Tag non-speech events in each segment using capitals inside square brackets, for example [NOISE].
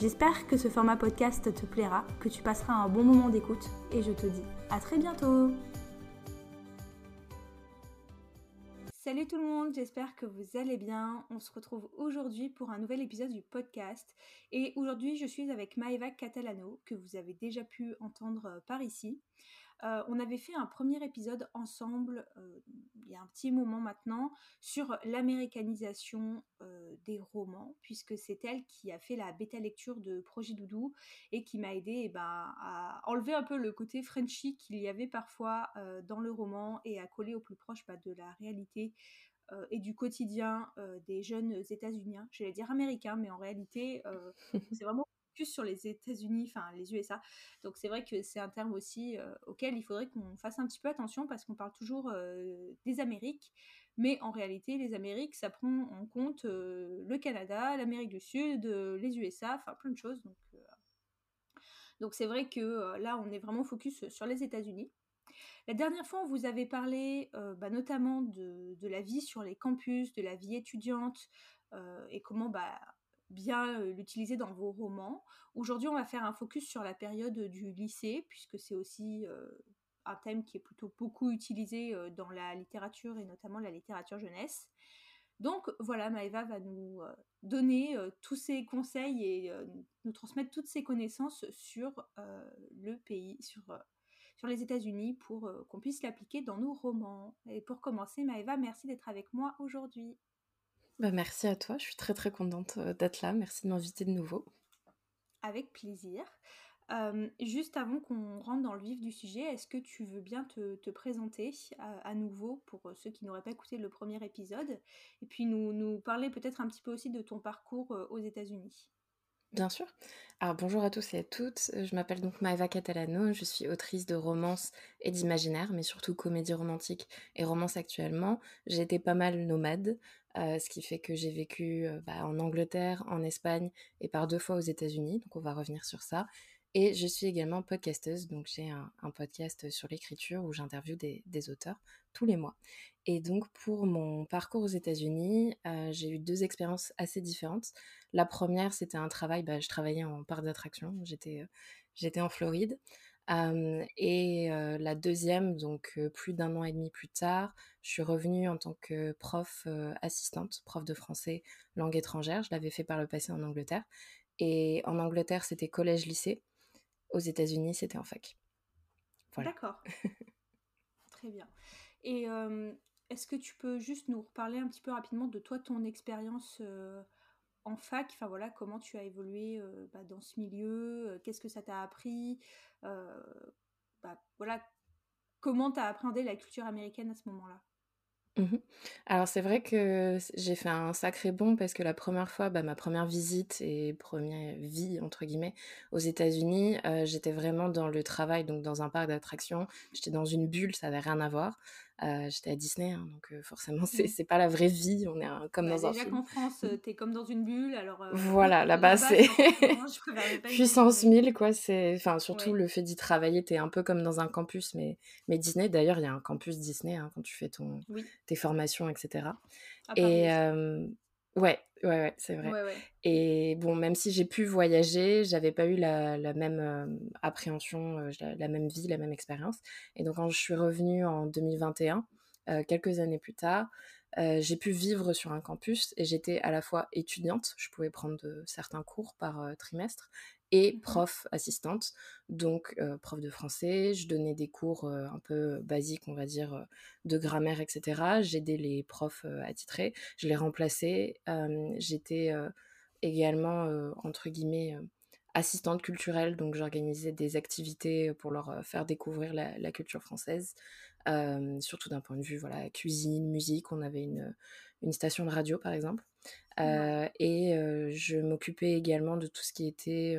J'espère que ce format podcast te plaira, que tu passeras un bon moment d'écoute et je te dis à très bientôt Salut tout le monde, j'espère que vous allez bien. On se retrouve aujourd'hui pour un nouvel épisode du podcast. Et aujourd'hui, je suis avec Maeva Catalano, que vous avez déjà pu entendre par ici. Euh, on avait fait un premier épisode ensemble, euh, il y a un petit moment maintenant, sur l'américanisation euh, des romans, puisque c'est elle qui a fait la bêta lecture de Projet Doudou et qui m'a aidé eh ben, à enlever un peu le côté Frenchy qu'il y avait parfois dans le roman et à coller au plus proche bah, de la réalité et du quotidien des jeunes États-Uniens, j'allais dire américains, mais en réalité, [LAUGHS] c'est vraiment plus sur les États-Unis, enfin les USA. Donc c'est vrai que c'est un terme aussi euh, auquel il faudrait qu'on fasse un petit peu attention parce qu'on parle toujours euh, des Amériques, mais en réalité les Amériques ça prend en compte euh, le Canada, l'Amérique du Sud, les USA, enfin plein de choses. Donc c'est vrai que là on est vraiment focus sur les États-Unis. La dernière fois, on vous avait parlé bah, notamment de, de, la vie sur les campus, de la vie étudiante et comment bah, bien l'utiliser dans vos romans. Aujourd'hui, on va faire un focus sur la période du lycée, puisque c'est aussi un thème qui est plutôt beaucoup utilisé dans la littérature et notamment la littérature jeunesse. Donc voilà, Maëva va nous donner tous ses conseils et nous transmettre toutes ses connaissances sur le pays, sur, sur les États-Unis pour qu'on puisse l'appliquer dans nos romans. Et pour commencer, Maëva, merci d'être avec moi aujourd'hui. Bah, merci à toi, je suis très très contente d'être là. Merci de m'inviter de nouveau. Avec plaisir. juste avant qu'on rentre dans le vif du sujet, est-ce que tu veux bien te, présenter à, nouveau pour ceux qui n'auraient pas écouté le premier épisode et puis nous, nous parler peut-être un petit peu aussi de ton parcours aux États-Unis? Bien sûr. Alors bonjour à tous et à toutes. Je m'appelle donc Maeva Catalano. Je suis autrice de romances et d'imaginaire, mais surtout comédie romantique et romance actuellement. J'ai été pas mal nomade, ce qui fait que j'ai vécu bah, en Angleterre, en Espagne et par deux fois aux États-Unis. Donc on va revenir sur ça. Et je suis également podcasteuse, donc j'ai un, podcast sur l'écriture où j'interviewe des, auteurs tous les mois. Et donc pour mon parcours aux États-Unis, j'ai eu deux expériences assez différentes. La première, c'était un travail, bah, je travaillais en parc d'attraction, j'étais, j'étais en Floride. Et la deuxième, donc plus d'un an et demi plus tard, je suis revenue en tant que prof assistante, prof de français langue étrangère. Je l'avais fait par le passé en Angleterre. Et en Angleterre, c'était collège-lycée. Aux États-Unis, c'était en fac. D'accord. [LAUGHS] Très bien. Et est-ce que tu peux juste nous reparler un petit peu rapidement de toi, ton expérience en fac Enfin voilà, comment tu as évolué bah, dans ce milieu Qu'est-ce que ça t'a appris bah, Voilà, comment tu as appréhendé la culture américaine à ce moment-là? Mmh Alors c'est vrai que j'ai fait un sacré bond parce que la première fois, bah, ma première visite et première vie entre guillemets aux États-Unis, j'étais vraiment dans le travail, donc dans un parc d'attractions. J'étais dans une bulle, ça avait rien à voir. Euh, j'étais à Disney, hein, donc euh, forcément, [LAUGHS] c'est, c'est pas la vraie vie. On est comme bah, dans un film. Qu'en France, [LAUGHS] euh, t'es comme dans une bulle, alors. voilà, [LAUGHS] là-bas, c'est puissance 1000, quoi. C'est, enfin, surtout le fait d'y travailler, t'es un peu comme dans un campus, mais, mais Disney. D'ailleurs, il y a un campus Disney hein, quand tu fais ton, tes formations, etc. Et Ouais, ouais, ouais, c'est vrai. Et bon, même si j'ai pu voyager, j'avais pas eu la, la même euh, appréhension, euh, la, même vie, la même expérience. Et donc, quand je suis revenue en 2021, euh, quelques années plus tard, j'ai pu vivre sur un campus et j'étais à la fois étudiante, je pouvais prendre de, certains cours par trimestre, et prof assistante, donc prof de français. Je donnais des cours un peu basiques, on va dire, de grammaire, etc. J'aidais les profs attitrés, je les remplaçais. J'étais également, entre guillemets, assistante culturelle, donc j'organisais des activités pour leur faire découvrir la, la culture française, surtout d'un point de vue voilà cuisine, musique. On avait une, une station de radio par exemple. Et je m'occupais également de tout ce qui était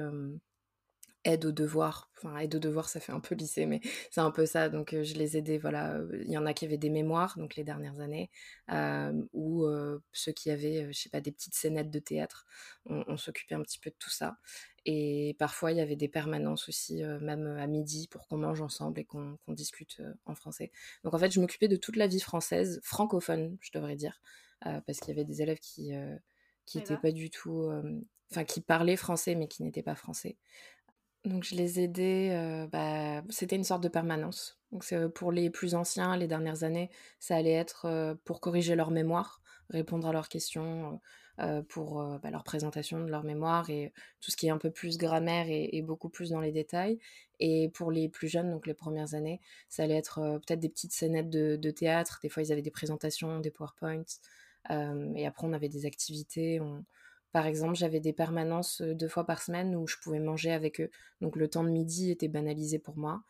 aide aux devoirs. Enfin, aide aux devoirs, ça fait un peu lycée, mais [LAUGHS] c'est un peu ça. Donc, je les aidais, voilà. Il y en a qui avaient des mémoires, donc les dernières années, ou ceux qui avaient, je sais pas, des petites scénettes de théâtre. On, s'occupait un petit peu de tout ça. Et parfois, il y avait des permanences aussi, même à midi, pour qu'on mange ensemble et qu'on discute en français. Donc, en fait, je m'occupais de toute la vie française, francophone, je devrais dire, parce qu'il y avait des élèves qui qui n'étaient pas du tout, enfin qui parlaient français mais qui n'étaient pas français. Donc je les aidais, euh, bah, c'était une sorte de permanence. Donc pour les plus anciens, les dernières années, ça allait être euh, pour corriger leur mémoire, répondre à leurs questions, euh, pour bah, leur présentation de leur mémoire et tout ce qui est un peu plus grammaire et, beaucoup plus dans les détails. Et pour les plus jeunes, donc les premières années, ça allait être peut-être des petites scénettes de, de, théâtre. Des fois, ils avaient des présentations, des PowerPoints. Et après, on avait des activités. On, par exemple, j'avais des permanences deux fois par semaine où je pouvais manger avec eux. Donc le temps de midi était banalisé pour moi.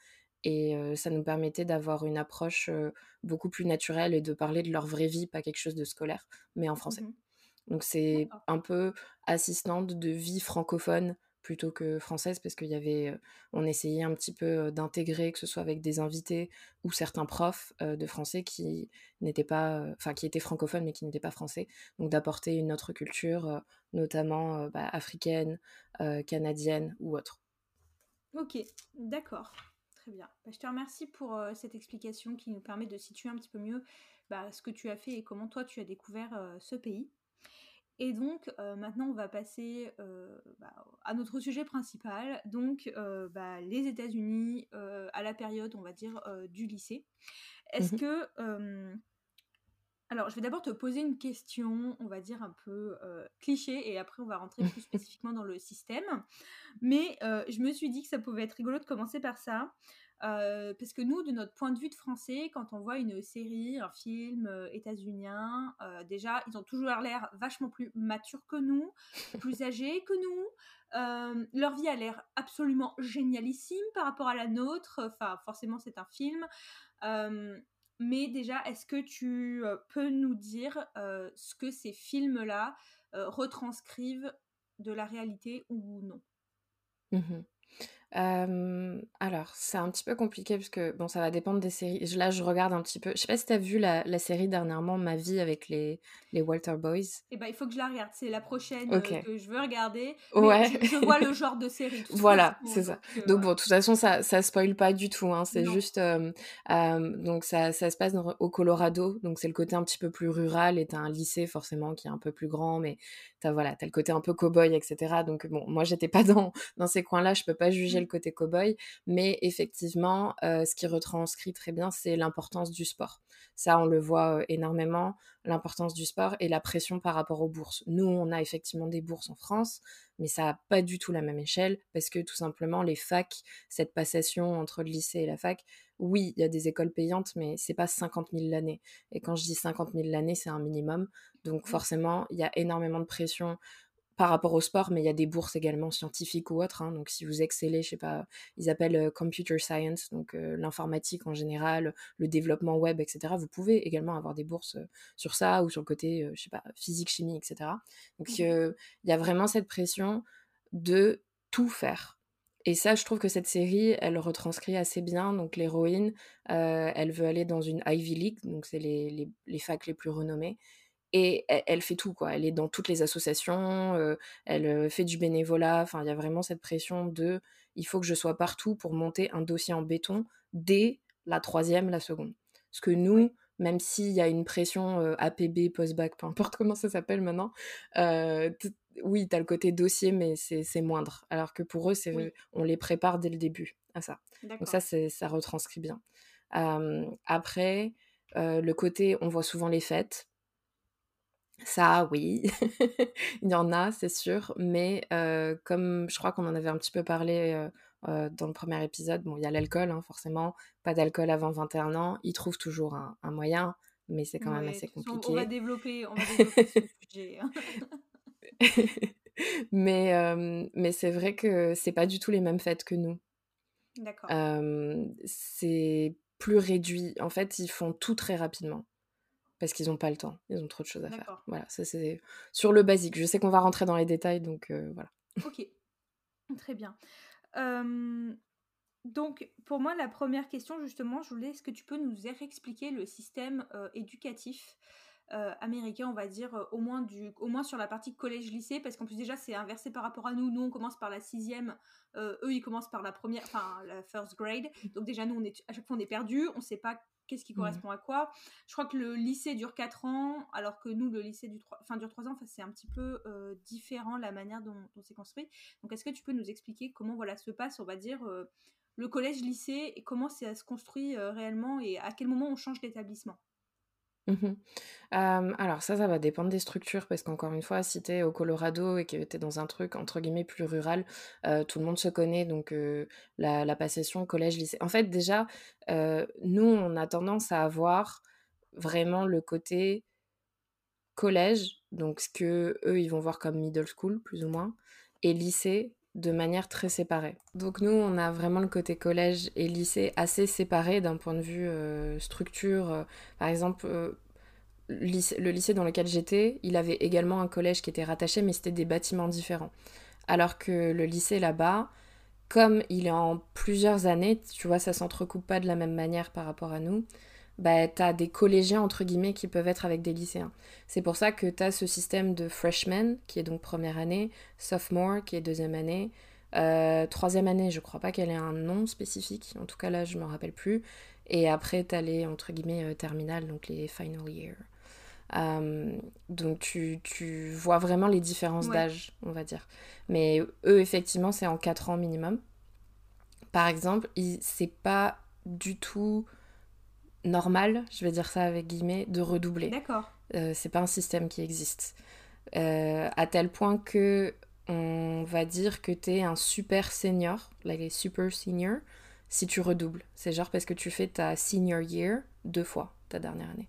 Et ça nous permettait d'avoir une approche beaucoup plus naturelle et de parler de leur vraie vie, pas quelque chose de scolaire, mais en français. Mmh Donc c'est un peu assistante de vie francophone plutôt que française parce qu'il y avait on essayait un petit peu d'intégrer que ce soit avec des invités ou certains profs de français qui n'étaient pas enfin qui étaient francophones mais qui n'étaient pas français. Donc d'apporter une autre culture notamment bah, africaine canadienne ou autre. Ok d'accord. Très bien. Bah, je te remercie pour cette explication qui nous permet de situer un petit peu mieux bah, ce que tu as fait et comment toi tu as découvert ce pays et donc maintenant on va passer bah, à notre sujet principal, donc bah, les États-Unis à la période on va dire du lycée. Est-ce mmh que alors je vais d'abord te poser une question, on va dire un peu cliché, et après on va rentrer plus [LAUGHS] spécifiquement dans le système. Mais je me suis dit que ça pouvait être rigolo de commencer par ça. Euh, parce que nous, de notre point de vue de français, quand on voit une série, un film euh, états-unien, euh, déjà, ils ont toujours l'air vachement plus matures que nous, plus âgés que nous. leur vie a l'air absolument génialissime par rapport à la nôtre. Enfin, forcément, c'est un film. mais déjà, est-ce que tu peux nous dire ce que ces films-là retranscrivent de la réalité ou non? Mmh alors, c'est un petit peu compliqué parce que, bon, ça va dépendre des séries. Là, je regarde un petit peu. Je sais pas si t'as vu la, la série dernièrement, Ma vie avec les, les Walter Boys. Eh ben, il faut que je la regarde. C'est la prochaine euh, que je veux regarder. ouais. Je, vois le [LAUGHS] genre de série. voilà, c'est ça. Euh, donc, bon, de toute façon, ça, ça spoil pas du tout. Hein. C'est juste. donc, ça, ça se passe au Colorado. Donc, c'est le côté un petit peu plus rural. Et t'as un lycée, forcément, qui est un peu plus grand. Mais t'as voilà, as le côté un peu cow-boy, etc. Donc, bon, moi, j'étais pas dans, dans ces coins-là. Je peux pas juger mmh. le côté cow-boy. Mais effectivement, euh, ce qui retranscrit très bien, c'est l'importance du sport. Ça, on le voit énormément, l'importance du sport et la pression par rapport aux bourses. Nous, on a effectivement des bourses en France, mais ça n'a pas du tout la même échelle parce que tout simplement, les facs, cette passation entre le lycée et la fac, oui, il y a des écoles payantes, mais c'est pas 50 000 l'année. Et quand je dis 50 000 l'année, c'est un minimum. Donc mmh. forcément, il y a énormément de pression par rapport au sport, mais il y a des bourses également scientifiques ou autres. Hein. donc, si vous excellez, je sais pas, ils appellent euh, computer science, donc euh, l'informatique en général, le développement web, etc. Vous pouvez également avoir des bourses euh, sur ça ou sur le côté, je sais pas, physique, chimie, etc. Donc, mmh il y a vraiment cette pression de tout faire. Et ça, je trouve que cette série, elle retranscrit assez bien. Donc, l'héroïne, elle veut aller dans une Ivy League, donc c'est les, les, les facs les plus renommées et elle, fait tout quoi. Elle est dans toutes les associations, euh, elle fait du bénévolat. Enfin, il y a vraiment cette pression de il faut que je sois partout pour monter un dossier en béton dès la troisième, la seconde. Parce que nous, même s'il y a une pression euh, APB, post-bac, peu importe comment ça s'appelle maintenant, oui, tu as le côté dossier, mais c'est moindre. Alors que pour eux, on les prépare dès le début à ça. Donc ça, ça retranscrit bien. après, le côté, on voit souvent les fêtes. Ça, oui, [LAUGHS] il y en a, c'est sûr, mais comme je crois qu'on en avait un petit peu parlé dans le premier épisode, bon, il y a l'alcool, hein, forcément, pas d'alcool avant 21 ans, ils trouvent toujours un, moyen, mais c'est quand même assez compliqué. On va développer, on va développer ce sujet. [LAUGHS] Mais mais c'est vrai que c'est pas du tout les mêmes fêtes que nous. D'accord. c'est plus réduit. En fait, ils font tout très rapidement parce qu'ils n'ont pas le temps, ils ont trop de choses à faire. Voilà, ça c'est sur le basique. Je sais qu'on va rentrer dans les détails, donc euh, voilà. Ok, très bien. donc, pour moi, la première question, justement, je voulais, est-ce que tu peux nous expliquer le système éducatif américain, on va dire, au, moins du, au moins sur la partie collège-lycée, parce qu'en plus, déjà, c'est inversé par rapport à nous. Nous, on commence par la sixième, eux, ils commencent par la première, enfin, la first grade. Donc, déjà, nous, on est, à chaque fois, on est perdu, on ne sait pas qu'est-ce qui mmh. correspond à quoi. Je crois que le lycée dure 4 ans, alors que nous, le lycée du 3, enfin, dure 3 ans. Enfin, c'est un petit peu euh, différent la manière dont, c'est construit. Donc, est-ce que tu peux nous expliquer comment voilà, se passe, on va dire, euh, le collège-lycée et comment ça se construit euh, réellement et à quel moment on change d'établissement? Mmh alors ça, ça va dépendre des structures parce qu'encore une fois, si tu au Colorado et que tu dans un truc entre guillemets «plus rural», tout le monde se connaît donc la la passation collège-lycée en fait déjà, nous, on a tendance à avoir vraiment le côté collège, donc ce que eux ils vont voir comme middle school plus ou moins et lycée de manière très séparée. Donc nous, on a vraiment le côté collège et lycée assez séparés d'un point de vue euh, structure. Par exemple, euh, le lycée dans lequel j'étais, il avait également un collège qui était rattaché, mais c'était des bâtiments différents. Alors que le lycée là-bas, comme il est en plusieurs années, tu vois, ça s'entrecoupe pas de la même manière par rapport à nous bah, tu as des collégiens, entre guillemets, qui peuvent être avec des lycéens. C'est pour ça que tu as ce système de freshman, qui est donc première année, sophomore, qui est deuxième année, euh, troisième année, je crois pas qu'elle ait un nom spécifique, en tout cas là, je me rappelle plus. Et après, tu as les, entre guillemets, euh, terminales, donc les final year. Euh, donc tu, tu, vois vraiment les différences d'âge, on va dire. Mais eux, effectivement, c'est en 4 ans minimum. Par exemple, c'est pas du tout normal, je vais dire ça avec guillemets, de redoubler. D'accord. Euh, c'est pas un système qui existe. Euh, à tel point que on va dire que tu es un super senior, like les super senior, si tu redoubles. C'est genre parce que tu fais ta senior year deux fois, ta dernière année.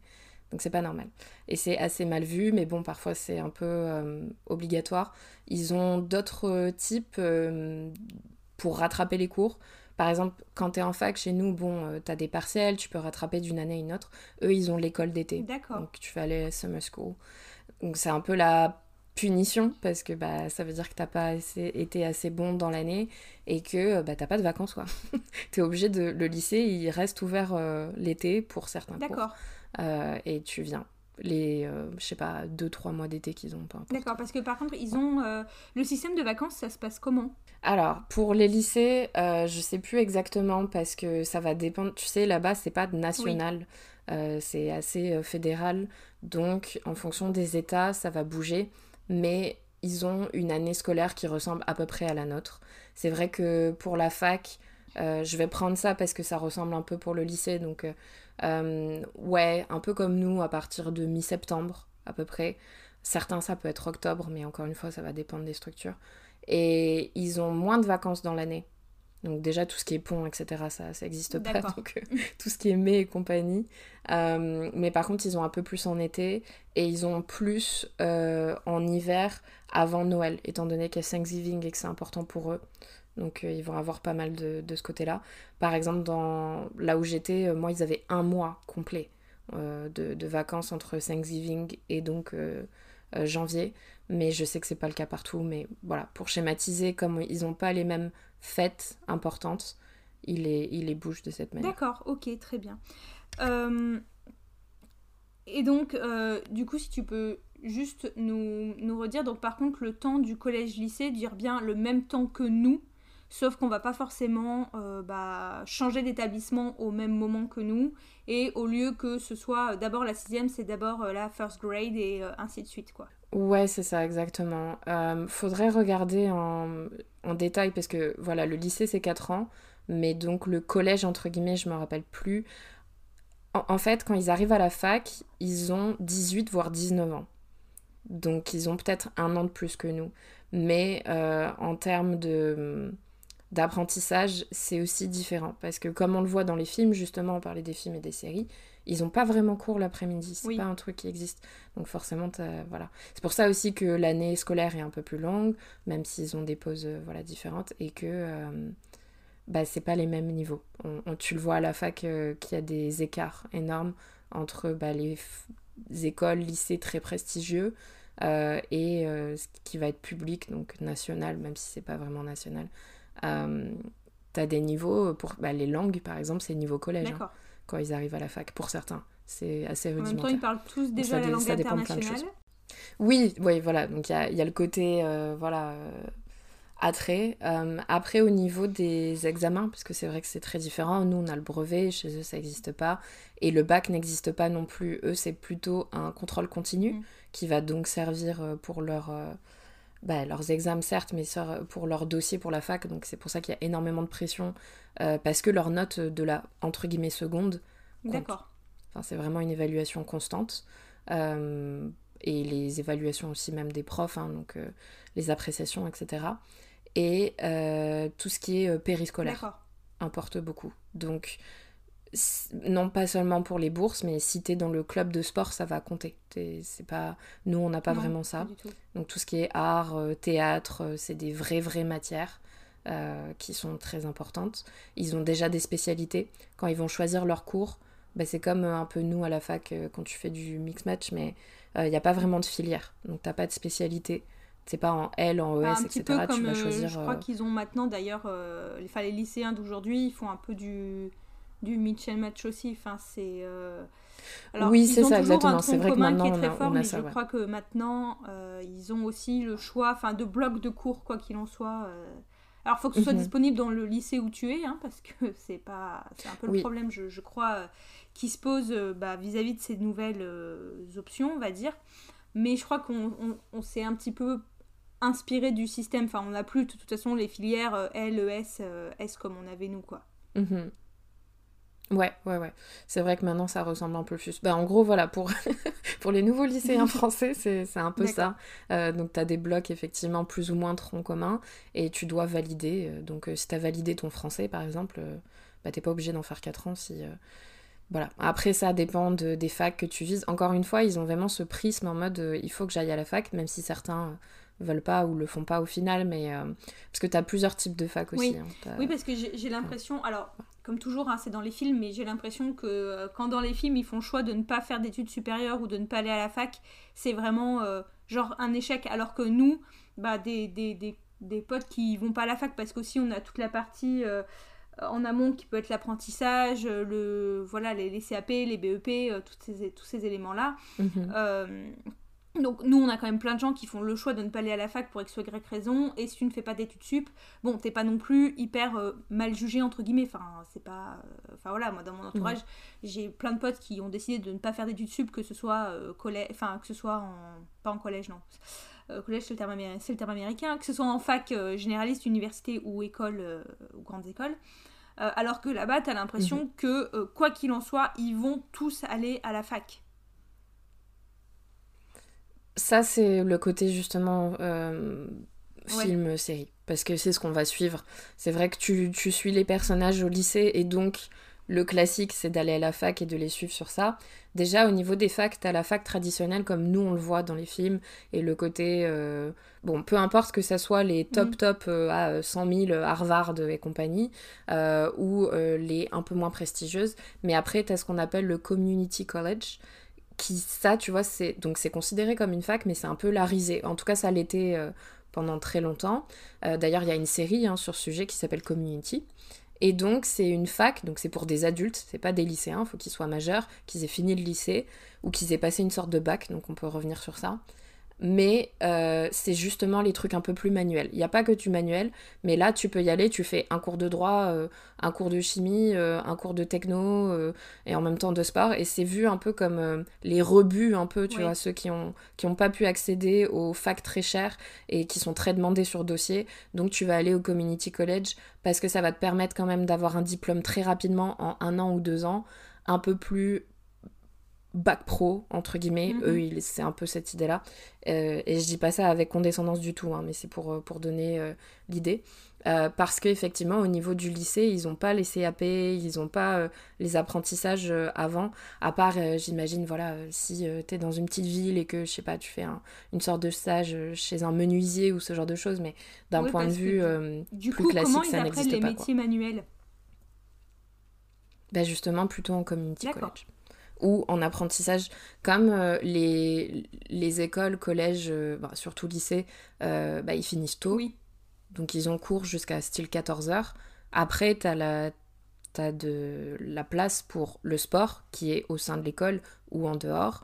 Donc c'est pas normal. Et c'est assez mal vu, mais bon, parfois c'est un peu euh, obligatoire. Ils ont d'autres types pour rattraper les cours. Par exemple, quand tu es en fac, chez nous, bon, euh, tu as des partiels, tu peux rattraper d'une année à une autre. Eux, ils ont l'école d'été. D'accord. Donc tu vas aller à summer school. Donc c'est un peu la punition parce que bah, ça veut dire que t'as pas été assez bon dans l'année et que bah, t'as pas de vacances quoi. [LAUGHS] tu es obligé de le lycée il reste ouvert euh, l'été pour certains cours. D'accord. Euh, et tu viens les, euh, je sais pas, 2-3 mois d'été qu'ils ont. pas. D'accord, parce que par contre, ils ont. Euh, le système de vacances, ça se passe comment? Alors, pour les lycées, euh, je sais plus exactement parce que ça va dépendre. Tu sais, là-bas, c'est pas national, c'est assez fédéral. Donc, en fonction des États, ça va bouger. Mais ils ont une année scolaire qui ressemble à peu près à la nôtre. C'est vrai que pour la fac, je vais prendre ça parce que ça ressemble un peu pour le lycée. Donc euh, ouais, un peu comme nous, à partir de mi-septembre à peu près. Certains, ça peut être octobre, mais encore une fois, ça va dépendre des structures. Et ils ont moins de vacances dans l'année. Donc déjà, tout ce qui est pont, etc., ça n'existe pas. Donc euh, [LAUGHS] tout ce qui est mai et compagnie. Euh, mais par contre, ils ont un peu plus en été et ils ont plus en hiver avant Noël, étant donné qu'il y a Thanksgiving et que c'est important pour eux. Donc euh, ils vont avoir pas mal de, ce côté-là. Par exemple, dans là où j'étais, euh, moi, ils avaient un mois complet euh, de, vacances entre Thanksgiving et donc janvier. Mais je sais que c'est pas le cas partout. Mais voilà, pour schématiser, comme ils n'ont pas les mêmes fêtes importantes, ils les, ils les bougent de cette manière. D'accord, ok, très bien. Et donc, du coup, si tu peux juste nous, nous redire, donc par contre, le temps du collège-lycée, dire bien le même temps que nous, sauf qu'on va pas forcément euh, bah, changer d'établissement au même moment que nous, et au lieu que ce soit euh, d'abord la sixième, c'est d'abord euh, la first grade et ainsi de suite quoi. Ouais, c'est ça, exactement. faudrait regarder en, détail parce que voilà, le lycée c'est 4 ans, mais donc le collège, entre guillemets, je me rappelle plus. En, en, fait, quand ils arrivent à la fac, ils ont 18 voire 19 ans. Donc ils ont peut-être un an de plus que nous. Mais en termes de d'apprentissage, c'est aussi différent. Parce que comme on le voit dans les films, justement, on parlait des films et des séries, ils n'ont pas vraiment cours l'après-midi. C'est pas un truc qui existe. Donc forcément, voilà. C'est pour ça aussi que l'année scolaire est un peu plus longue, même s'ils ont des pauses euh, voilà, différentes, et que euh, bah, c'est pas les mêmes niveaux. On, tu le vois à la fac euh, qu'il y a des écarts énormes entre bah, les écoles, lycées très prestigieux et ce qui va être public, donc national, même si c'est pas vraiment national, tu as des niveaux, pour bah, les langues par exemple, c'est niveau collège, hein, quand ils arrivent à la fac, pour certains. C'est assez rudimentaire. En même temps, ils parlent tous déjà la langue internationale. Oui, oui, voilà. Donc il y a, y a, le côté, voilà attrait. Euh, après, au niveau des examens, parce que c'est vrai que c'est très différent, nous on a le brevet, chez eux ça n'existe pas, et le bac n'existe pas non plus. Eux, c'est plutôt un contrôle continu mm. qui va donc servir euh, pour leur, euh, bah, leurs examens, certes, mais pour leur dossier pour la fac. Donc c'est pour ça qu'il y a énormément de pression, parce que leur note de la entre guillemets seconde. D'accord. Enfin, c'est vraiment une évaluation constante. et les évaluations aussi même des profs, hein, donc les appréciations, etc et euh, tout ce qui est euh, périscolaire importe beaucoup. Donc, non pas seulement pour les bourses, mais si tu es dans le club de sport, ça va compter. C'est pas... Nous, on n'a pas vraiment ça. Donc tout ce qui est art, euh, théâtre, c'est des vraies, vraies matières qui sont très importantes. Ils ont déjà des spécialités. Quand ils vont choisir leur cours, bah, c'est comme un peu nous à la fac quand tu fais du mix match, mais il n'y a pas vraiment de filière. Donc t'as pas de spécialité c'est pas en L, en ES, etc. Peu comme, tu vas choisir. je crois euh, qu'ils ont maintenant d'ailleurs, euh, les lycéens d'aujourd'hui, ils font un peu du, du Mitchell Match aussi. Enfin, c'est. Euh, oui, c'est ça, exactement. C'est vrai que maintenant, qui est très fort, mais je crois que maintenant, ils ont aussi le choix enfin, de blocs de cours, quoi qu'il en soit. Alors, il faut que ce soit mhm. disponible dans le lycée où tu es, hein, parce que [LAUGHS] c'est pas, c'est un peu le problème, je, je crois, qui se pose bah, vis-à-vis de ces nouvelles options, on va dire. Mais je crois qu'on on s'est un petit peu inspiré du système. Enfin, on n'a plus de toute façon les filières euh, L, E, S, euh, S comme on avait nous, quoi. Mhm. Ouais, ouais, ouais. C'est vrai que maintenant ça ressemble un peu plus. Bah, en gros, voilà, pour, [LAUGHS] pour les nouveaux lycéens français, c'est un peu ça. Euh, donc, tu as des blocs effectivement plus ou moins tronc commun et tu dois valider. Donc, si tu as validé ton français, par exemple, bah, t'es pas obligé d'en faire 4 ans si. Voilà. Après, ça dépend de, des facs que tu vises. Encore une fois, ils ont vraiment ce prisme en mode il faut que j'aille à la fac, même si certains veulent pas ou le font pas au final, mais euh, parce que tu as plusieurs types de fac aussi. Oui, hein, oui parce que j'ai l'impression, alors comme toujours, hein, c'est dans les films, mais j'ai l'impression que euh, quand dans les films ils font le choix de ne pas faire d'études supérieures ou de ne pas aller à la fac, c'est vraiment euh, genre un échec, alors que nous, bah, des, des, des, des, potes qui vont pas à la fac parce qu'aussi on a toute la partie en amont qui peut être l'apprentissage, le voilà les, les, CAP, les BEP, toutes ces, tous ces éléments là. Mhm. Donc nous on a quand même plein de gens qui font le choix de ne pas aller à la fac pour x ou y raison et si tu ne fais pas d'études sup, bon t'es pas non plus hyper euh, mal jugé entre guillemets, enfin c'est pas... Euh, enfin voilà, moi dans mon entourage j'ai plein de potes qui ont décidé de ne pas faire d'études sup que ce soit euh, collège, enfin que ce soit en... pas en collège non, collège c'est le, terme le terme américain, que ce soit en fac généraliste, université ou école ou grandes écoles. alors que là-bas, t'as l'impression mhm. que, quoi qu'il en soit, ils vont tous aller à la fac. Ça, c'est le côté justement euh, film-série. Parce que c'est ce qu'on va suivre. C'est vrai que tu, tu, suis les personnages au lycée et donc le classique, c'est d'aller à la fac et de les suivre sur ça. Déjà, au niveau des facs, t'as la fac traditionnelle comme nous on le voit dans les films et le côté. Euh, bon, peu importe que ça soit les top mm. top euh, à 100 000 Harvard et compagnie ou les un peu moins prestigieuses. Mais après, t'as ce qu'on appelle le Community College qui ça tu vois c'est donc c'est considéré comme une fac mais c'est un peu la risée. En tout cas ça l'était euh, pendant très longtemps. Euh, d'ailleurs il y a une série hein, sur ce sujet qui s'appelle Community. Et donc c'est une fac donc c'est pour des adultes c'est pas des lycéens faut qu'ils soient majeurs qu'ils aient fini le lycée ou qu'ils aient passé une sorte de bac donc on peut revenir sur ça mais euh, c'est justement les trucs un peu plus manuels. Il n'y a pas que du manuel, mais là tu peux y aller, tu fais un cours de droit, euh, un cours de chimie, euh, un cours de techno et en même temps de sport, et c'est vu un peu comme les rebuts un peu, tu vois, ceux qui ont, qui ont pas pu accéder aux facs très chers et qui sont très demandés sur dossier, donc tu vas aller au community college parce que ça va te permettre quand même d'avoir un diplôme très rapidement en un an ou deux ans, un peu plus bac pro, entre guillemets. Mhm. Eux, c'est un peu cette idée-là. Euh, et je dis pas ça avec condescendance du tout, hein, mais c'est pour, euh, pour donner euh, l'idée. parce qu'effectivement, au niveau du lycée, ils n'ont pas les CAP, ils n'ont pas les apprentissages avant. À part, j'imagine, voilà, si tu es dans une petite ville et que, je sais pas, tu fais une sorte de stage chez un menuisier ou ce genre de choses, mais d'un point de vue du plus coup, classique, comment ça n'existe pas. les métiers manuels? Bah justement, plutôt en community college ou en apprentissage, comme euh, les, les, écoles, collèges, euh, bah, surtout lycée, euh, bah, ils finissent tôt. Oui. Donc ils ont cours jusqu'à style 14h. Après, tu as la de la place pour le sport qui est au sein de l'école ou en dehors,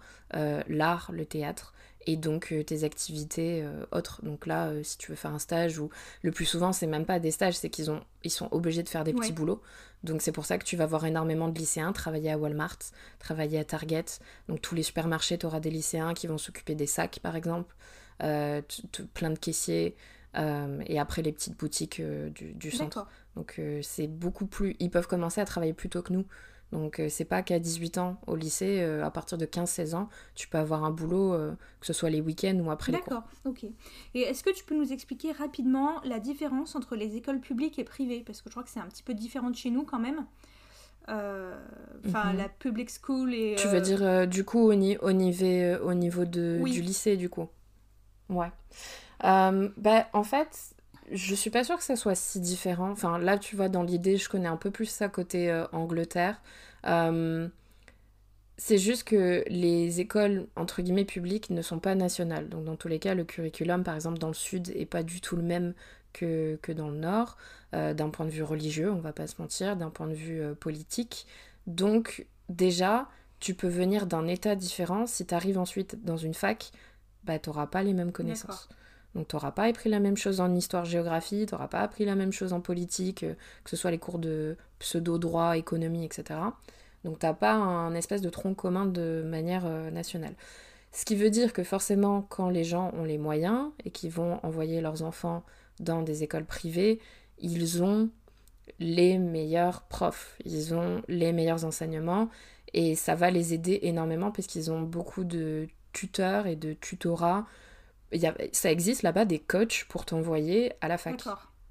l'art, le théâtre et donc euh, tes activités euh, autres. Donc là, si tu veux faire un stage ou le plus souvent, c'est même pas des stages, c'est qu'ils ont ils sont obligés de faire des petits boulots. Donc c'est pour ça que tu vas voir énormément de lycéens travailler à Walmart, travailler à Target. Donc tous les supermarchés, tu auras des lycéens qui vont s'occuper des sacs par exemple, plein de caissiers. et après les petites boutiques du, du centre. Donc euh, c'est beaucoup plus... Ils peuvent commencer à travailler plus tôt que nous. Donc euh, c'est pas qu'à 18 ans au lycée, euh, à partir de 15-16 ans, tu peux avoir un boulot, que ce soit les week-ends ou après les cours. D'accord, ok. Et est-ce que tu peux nous expliquer rapidement la différence entre les écoles publiques et privées? Parce que je crois que c'est un petit peu différent de chez nous quand même. Enfin, mhm. la public school et... Tu veux dire du coup au, niveau, au niveau de, du lycée du coup? Ouais. bah, en fait, je suis pas sûre que ça soit si différent. Enfin, là, tu vois, dans l'idée, je connais un peu plus ça côté euh, Angleterre. Euh, c'est juste que les écoles, entre guillemets, publiques ne sont pas nationales. Donc, dans tous les cas, le curriculum, par exemple, dans le sud, est pas du tout le même que, dans le nord, euh, d'un point de vue religieux, on va pas se mentir, d'un point de vue politique. Donc, déjà, tu peux venir d'un état différent. Si tu arrives ensuite dans une fac, bah, tu n'auras pas les mêmes connaissances. Donc tu n'auras pas appris la même chose en histoire-géographie, tu n'auras pas appris la même chose en politique, euh, que ce soit les cours de pseudo-droit, économie, etc. Donc tu n'as pas un espèce de tronc commun de manière euh, nationale. Ce qui veut dire que forcément, quand les gens ont les moyens et qu'ils vont envoyer leurs enfants dans des écoles privées, ils ont les meilleurs profs, ils ont les meilleurs enseignements et ça va les aider énormément parce qu'ils ont beaucoup de tuteurs et de tutorats ça existe là-bas des coachs pour t'envoyer à la fac.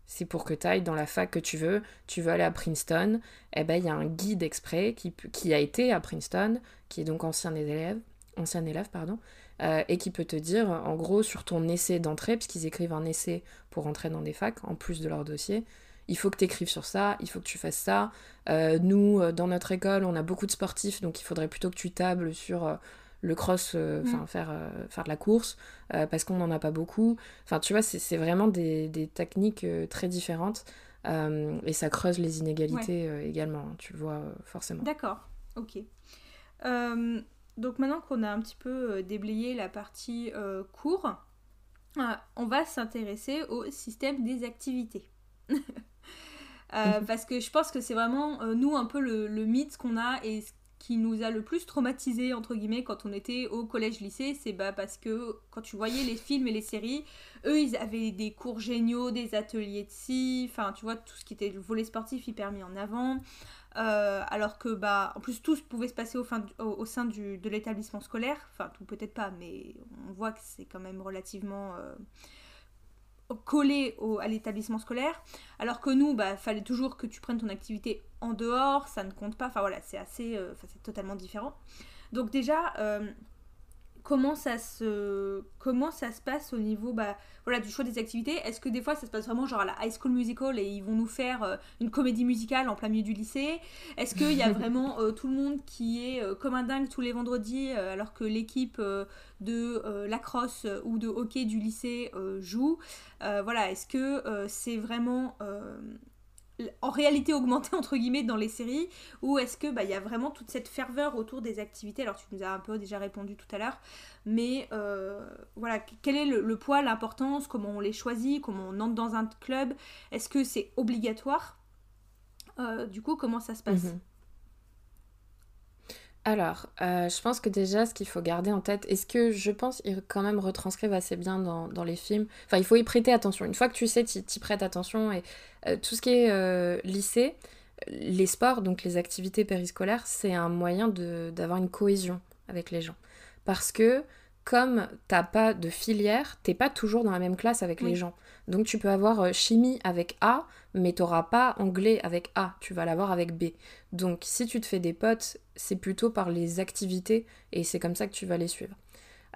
C'est pour que tu ailles dans la fac que tu veux. Tu veux aller à Princeton, eh ben il y a un guide exprès qui, qui a été à Princeton, qui est donc ancien élève, ancien élève pardon, euh, et qui peut te dire en gros sur ton essai d'entrée, puisqu'ils écrivent un essai pour entrer dans des facs en plus de leur dossier. Il faut que tu écrives sur ça, il faut que tu fasses ça. Euh, nous, euh, dans notre école, on a beaucoup de sportifs, donc il faudrait plutôt que tu tables sur le cross, euh, enfin faire, euh, faire de la course, euh, parce qu'on n'en a pas beaucoup. Enfin, tu vois, c'est vraiment des, des techniques très différentes. et ça creuse les inégalités également, hein, tu vois, forcément. D'accord, ok. donc maintenant qu'on a un petit peu déblayé la partie cours, on va s'intéresser au système des activités. [LAUGHS] parce que je pense que c'est vraiment nous un peu le, le mythe qu'on a et ce qui nous a le plus traumatisé entre guillemets quand on était au collège lycée c'est bah parce que quand tu voyais les films et les séries eux ils avaient des cours géniaux des ateliers de scie enfin tu vois tout ce qui était le volet sportif hyper mis en avant. Euh, alors que bah en plus tout pouvait se passer au, sein de l'établissement scolaire. Enfin tout peut-être pas mais on voit que c'est quand même relativement euh, collé à l'établissement scolaire, alors que nous, bah, fallait toujours que tu prennes ton activité en dehors, ça ne compte pas, enfin voilà, c'est assez, euh, c'est totalement différent. Donc déjà, euh, comment ça se comment ça se passe au niveau bah, voilà du choix des activités. Est-ce que des fois ça se passe vraiment genre à la high school musical et ils vont nous faire euh, une comédie musicale en plein milieu du lycée? Est-ce qu'il y a [LAUGHS] vraiment euh, tout le monde qui est euh, comme un dingue tous les vendredis alors que l'équipe de lacrosse ou de hockey du lycée joue? Voilà est-ce que c'est vraiment en réalité augmentée entre guillemets dans les séries ou est-ce que bah il y a vraiment toute cette ferveur autour des activités? Alors tu nous as un peu déjà répondu tout à l'heure mais euh, voilà quel est le, poids l'importance comment on les choisit comment on entre dans un club? Est-ce que c'est obligatoire? Euh, du coup comment ça se passe? Mhm. Alors, euh, je pense que déjà, ce qu'il faut garder en tête, est-ce que je pense qu'ils quand même retranscrivent assez bien dans, dans, les films? Enfin, il faut y prêter attention. Une fois que tu sais, tu y prêtes attention. Et euh, tout ce qui est euh, lycée, les sports, donc les activités périscolaires, c'est un moyen d'avoir une cohésion avec les gens. Parce que comme t'as pas de filière, t'es pas toujours dans la même classe avec les gens. Donc tu peux avoir chimie avec A, mais t'auras pas anglais avec A, tu vas l'avoir avec B. Donc si tu te fais des potes, c'est plutôt par les activités et c'est comme ça que tu vas les suivre.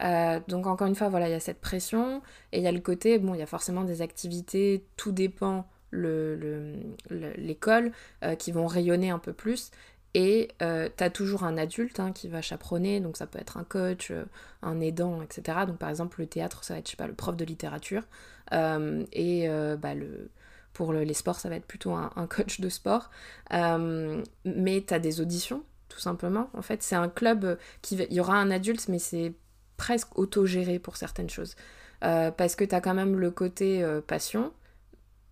Euh, donc encore une fois, voilà, il y a cette pression et il y a le côté, bon, il y a forcément des activités, tout dépend l'école, le, euh, qui vont rayonner un peu plus. Et euh, tu as toujours un adulte hein, qui va chaperonner, donc ça peut être un coach, euh, un aidant, etc. Donc par exemple, le théâtre, ça va être, je sais pas, le prof de littérature. Euh, et bah, le, pour les sports, ça va être plutôt un, coach de sport. mais tu as des auditions, tout simplement. En fait, c'est un club qui. Il y aura un adulte, mais c'est presque autogéré pour certaines choses. parce que tu as quand même le côté passion,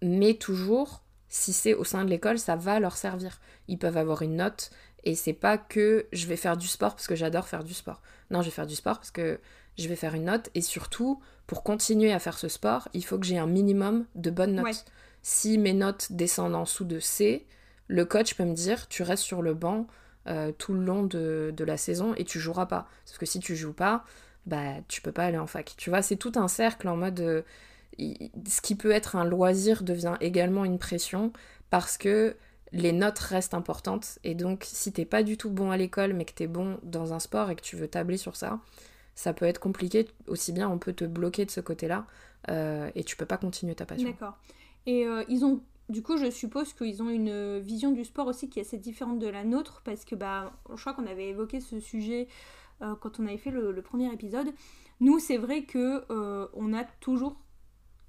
mais toujours si c'est au sein de l'école, ça va leur servir. Ils peuvent avoir une note et c'est pas que je vais faire du sport parce que j'adore faire du sport. Non, je vais faire du sport parce que je vais faire une note et surtout, pour continuer à faire ce sport, il faut que j'ai un minimum de bonnes notes. Si mes notes descendent en dessous de C, le coach peut me dire tu restes sur le banc euh, tout le long de, la saison et tu joueras pas. Parce que si tu joues pas, bah tu peux pas aller en fac. Tu vois, c'est tout un cercle en mode euh, ce qui peut être un loisir devient également une pression parce que les notes restent importantes et donc si t'es pas du tout bon à l'école mais que t'es bon dans un sport et que tu veux tabler sur ça, ça peut être compliqué. Aussi bien on peut te bloquer de ce côté-là euh, et tu peux pas continuer ta passion. D'accord. Et euh, ils ont du coup, je suppose qu'ils ont une vision du sport aussi qui est assez différente de la nôtre, parce que bah, je crois qu'on avait évoqué ce sujet euh, quand on avait fait le, le premier épisode. Nous, c'est vrai que on a toujours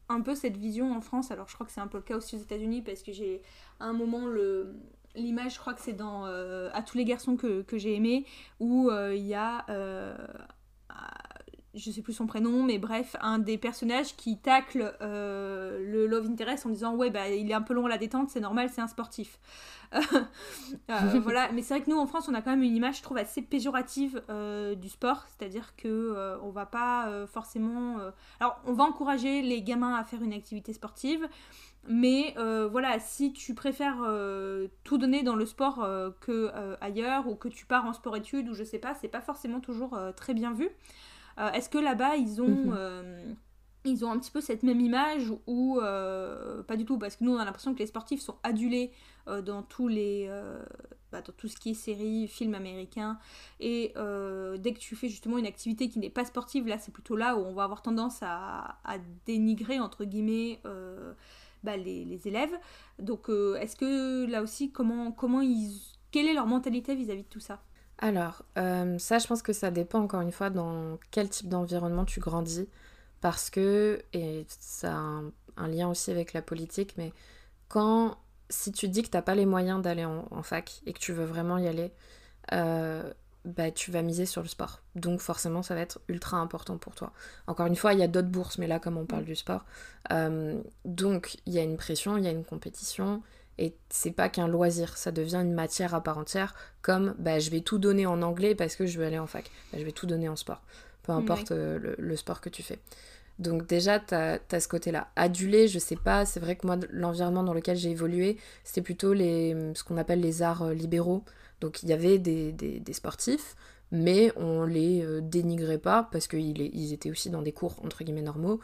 un peu cette vision en France. Alors je crois que c'est un peu le cas aussi aux États-Unis parce que j'ai à un moment le l'image, je crois que c'est dans euh, À tous les garçons que, j'ai aimé où euh, il y a euh, je sais plus son prénom, mais bref, un des personnages qui tacle le Love Interest en disant Ouais, bah il est un peu long à la détente, c'est normal, c'est un sportif. [LAUGHS] Euh, voilà, [LAUGHS] mais c'est vrai que nous en France, on a quand même une image, je trouve, assez péjorative euh, du sport, c'est-à-dire que euh, on va pas forcément. Alors, on va encourager les gamins à faire une activité sportive, mais voilà, si tu préfères tout donner dans le sport que ailleurs, ou que tu pars en sport-études, ou je sais pas, c'est pas forcément toujours très bien vu. Est-ce que là-bas, ils ont. Mhm. ils ont un petit peu cette même image ou euh, pas du tout? Parce que nous on a l'impression que les sportifs sont adulés euh, dans tous les euh, bah, dans tout ce qui est séries, films américains et dès que tu fais justement une activité qui n'est pas sportive là c'est plutôt là où on va avoir tendance à, dénigrer entre guillemets bah, les, élèves. Donc est-ce que là aussi comment comment ils quelle est leur mentalité vis-à-vis -vis de tout ça? Alors ça je pense que ça dépend encore une fois dans quel type d'environnement tu grandis parce que, et ça a un, lien aussi avec la politique, mais quand, si tu dis que tu n'as pas les moyens d'aller en, fac et que tu veux vraiment y aller, euh, bah, tu vas miser sur le sport. Donc forcément, ça va être ultra important pour toi. Encore une fois, il y a d'autres bourses, mais là, comme on parle du sport, euh, donc il y a une pression, il y a une compétition, et c'est pas qu'un loisir, ça devient une matière à part entière, comme bah, je vais tout donner en anglais parce que je veux aller en fac, bah, je vais tout donner en sport, peu importe euh, le, sport que tu fais. Donc déjà, tu as, ce côté-là. Adulé, je sais pas, c'est vrai que moi, l'environnement dans lequel j'ai évolué, c'était plutôt les, ce qu'on appelle les arts euh, libéraux. Donc il y avait des, des, sportifs, mais on les euh, dénigrait pas parce qu'ils ils étaient aussi dans des cours entre guillemets normaux.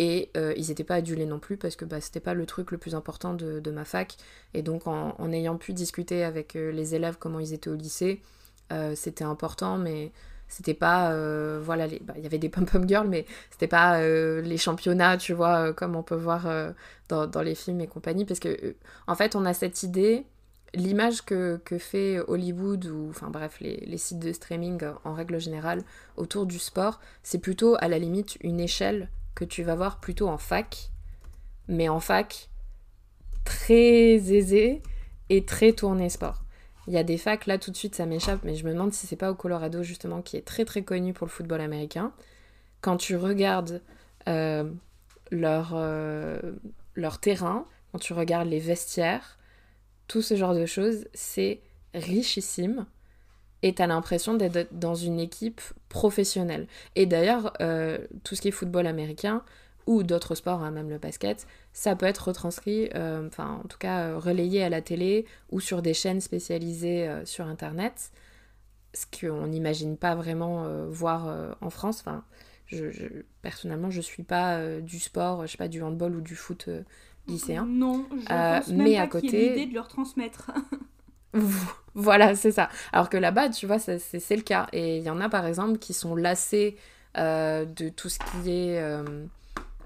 Et euh, ils n'étaient pas adulés non plus parce que bah, c'était pas le truc le plus important de, ma fac. Et donc en, ayant pu discuter avec les élèves comment ils étaient au lycée, c'était important, mais c'était pas euh, voilà bah, il y avait des pom pom girls mais c'était pas euh, les championnats tu vois euh, comme on peut voir dans, les films et compagnie parce que en fait on a cette idée l'image que, fait Hollywood ou enfin bref les, sites de streaming en règle générale autour du sport c'est plutôt à la limite une échelle que tu vas voir plutôt en fac mais en fac très aisée et très tournée sport il y a des facs, là tout de suite ça m'échappe, mais je me demande si c'est pas au Colorado justement qui est très très connu pour le football américain. Quand tu regardes euh, leur, euh, leur terrain, quand tu regardes les vestiaires, tout ce genre de choses, c'est richissime et tu as l'impression d'être dans une équipe professionnelle. Et d'ailleurs, euh, tout ce qui est football américain, ou d'autres sports, hein, même le basket, ça peut être retranscrit, euh, enfin en tout cas euh, relayé à la télé ou sur des chaînes spécialisées sur Internet, ce qu'on n'imagine pas vraiment voir en France. Enfin, je, personnellement, je suis pas du sport, je sais pas, du handball ou du foot lycéen. Non, je pense même mais pas à côté, l'idée de leur transmettre. [LAUGHS] [LAUGHS] voilà, c'est ça. Alors que là-bas, tu vois, c'est le cas. Et il y en a par exemple qui sont lassés de tout ce qui est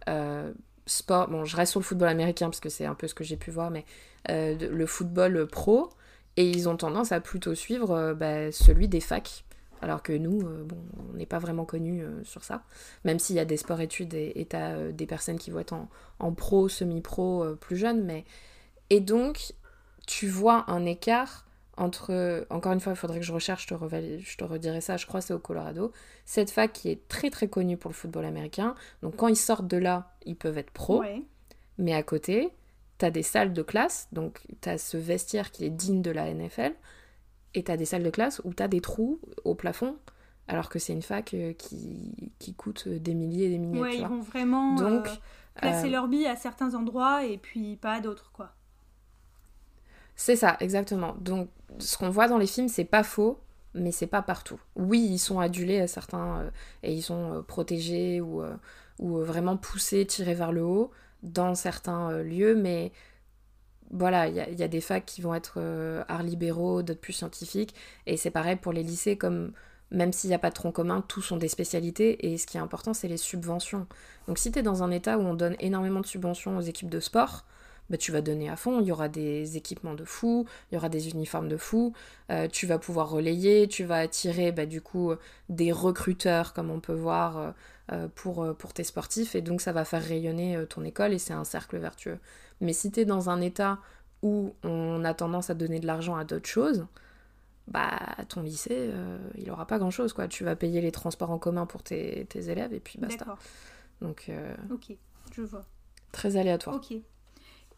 euh, sport, bon, je reste sur le football américain parce que c'est un peu ce que j'ai pu voir, mais euh, le football pro. Et ils ont tendance à plutôt suivre bah, celui des facs. Alors que nous, on n'est pas vraiment connus sur ça. Même s'il y a des sports-études et tu des personnes qui vont être en, en pro, semi-pro, plus jeunes. Mais... Et donc, tu vois un écart entre, encore une fois, il faudrait que je recherche, je te, je te redirai ça, je crois c'est au Colorado, cette fac qui est très très connue pour le football américain. Donc quand ils sortent de là, ils peuvent être pros. Mais à côté, tu as des salles de classe, donc tu as ce vestiaire qui est digne de la NFL, et tu as des salles de classe où tu as des trous au plafond, alors que c'est une fac euh, qui, qui coûte des milliers et des milliers. Ouais, ils vont vraiment donc, euh, placer euh, leur bille à certains endroits et puis pas à d'autres, quoi. C'est ça, exactement. Donc, ce qu'on voit dans les films, c'est pas faux, mais c'est pas partout. Oui, ils sont adulés à certains euh, et ils sont euh, protégés ou, euh, ou vraiment poussés, tirés vers le haut dans certains lieux, mais voilà, il y, a des facs qui vont être arts libéraux, d'autres plus scientifiques, et c'est pareil pour les lycées, comme même s'il n'y a pas de tronc commun, tous ont des spécialités, et ce qui est important, c'est les subventions. Donc si tu es dans un état où on donne énormément de subventions aux équipes de sport, bah, tu vas donner à fond. Il y aura des équipements de fou, il y aura des uniformes de fou, euh, tu vas pouvoir relayer, tu vas attirer bah, du coup des recruteurs comme on peut voir euh, euh, pour, pour tes sportifs et donc ça va faire rayonner ton école et c'est un cercle vertueux. Mais si tu es dans un état où on a tendance à donner de l'argent à d'autres choses, bah ton lycée, il aura pas grand-chose quoi. Tu vas payer les transports en commun pour tes, tes élèves et puis basta. Donc Ok, je vois. Très aléatoire. Ok.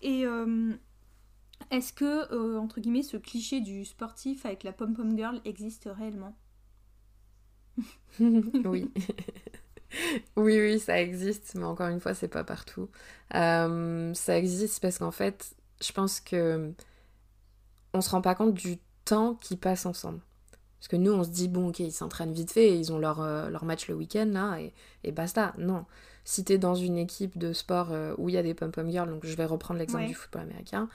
Et euh, est-ce que, euh, entre guillemets, ce cliché du sportif avec la pom-pom girl existe réellement? [LAUGHS] Oui. [LAUGHS] oui, oui, ça existe, mais encore une fois, c'est pas partout. Euh, ça existe parce qu'en fait, je pense que on se rend pas compte du temps qui passe ensemble. Parce que nous, on se dit, bon, ok, ils s'entraînent vite fait, ils ont leur, leur match le week-end, là, et, et basta. Non si tu es dans une équipe de sport euh, où il y a des pom-pom girls, donc je vais reprendre l'exemple du football américain,